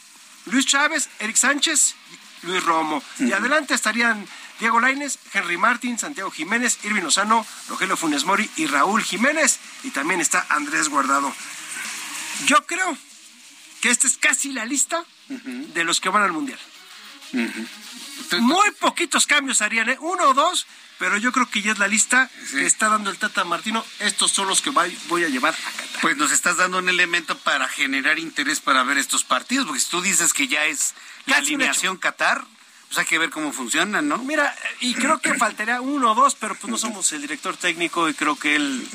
Luis Chávez, Eric Sánchez, Luis Romo. Y adelante estarían Diego Laines, Henry Martín, Santiago Jiménez, Irvin Lozano, Rogelio Funes Mori y Raúl Jiménez. Y también está Andrés Guardado. Yo creo que esta es casi la lista de los que van al Mundial. Muy poquitos cambios harían, ¿eh? uno o dos, pero yo creo que ya es la lista que está dando el Tata Martino. Estos son los que voy a llevar a Qatar. Pues nos estás dando un elemento para generar interés para ver estos partidos, porque si tú dices que ya es la alineación Qatar, pues hay que ver cómo funcionan, ¿no? Mira, y creo que faltaría uno o dos, pero pues no somos el director técnico y creo que él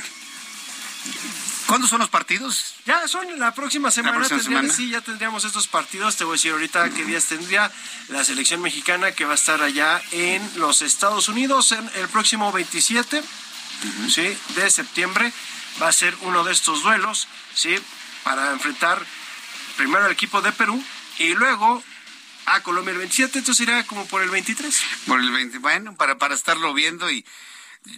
¿Cuándo son los partidos? Ya son la próxima semana. Sí, ya tendríamos estos partidos. Te voy a decir ahorita qué días tendría la selección mexicana que va a estar allá en los Estados Unidos en el próximo 27 ¿sí? de septiembre. Va a ser uno de estos duelos ¿sí? para enfrentar primero al equipo de Perú y luego a Colombia el 27. Entonces irá como por el 23. Por el 20. Bueno, para, para estarlo viendo y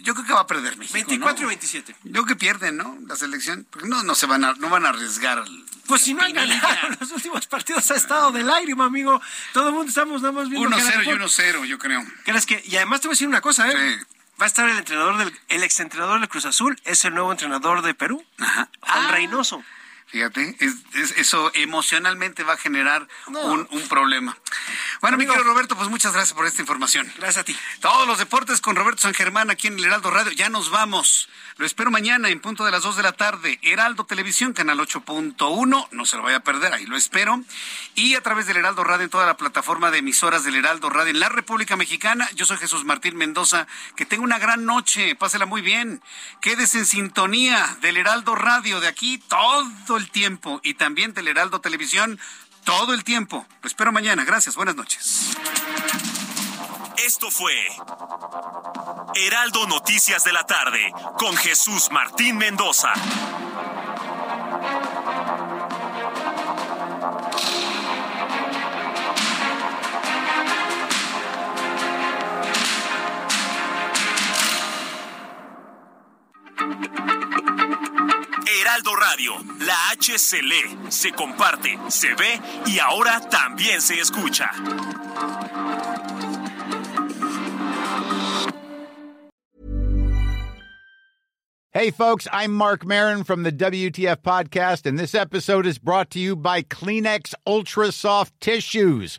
yo creo que va a perder México. 24 y 27. Yo creo que pierden, ¿no? La selección. Porque no, no se van a, no van a arriesgar. Pues si no han ganado los últimos partidos ha estado del aire, mi amigo. Todo el mundo estamos nada más viendo. 1-0 y 1-0, yo creo. ¿Crees que? Y además te voy a decir una cosa, ¿eh? Va a estar el entrenador del, el exentrenador del Cruz Azul, es el nuevo entrenador de Perú, Ajá. Juan ah. Reynoso. Fíjate, eso emocionalmente va a generar un, problema. Bueno, mi querido Roberto, pues muchas gracias por esta información. Gracias a ti. Todos los deportes con Roberto San Germán aquí en el Heraldo Radio. Ya nos vamos. Lo espero mañana en punto de las 2 de la tarde. Heraldo Televisión, canal 8.1. No se lo vaya a perder, ahí lo espero. Y a través del Heraldo Radio en toda la plataforma de emisoras del Heraldo Radio en la República Mexicana. Yo soy Jesús Martín Mendoza. Que tenga una gran noche. Pásela muy bien. Quédese en sintonía del Heraldo Radio de aquí todo el tiempo y también del Heraldo Televisión todo el tiempo. Lo espero mañana. Gracias. Buenas noches. Esto fue Heraldo Noticias de la tarde con Jesús Martín Mendoza. Heraldo Radio. La H se lee, se comparte, se ve y ahora también se escucha. Hey, folks, I'm Mark Marin from the WTF Podcast, and this episode is brought to you by Kleenex Ultra Soft Tissues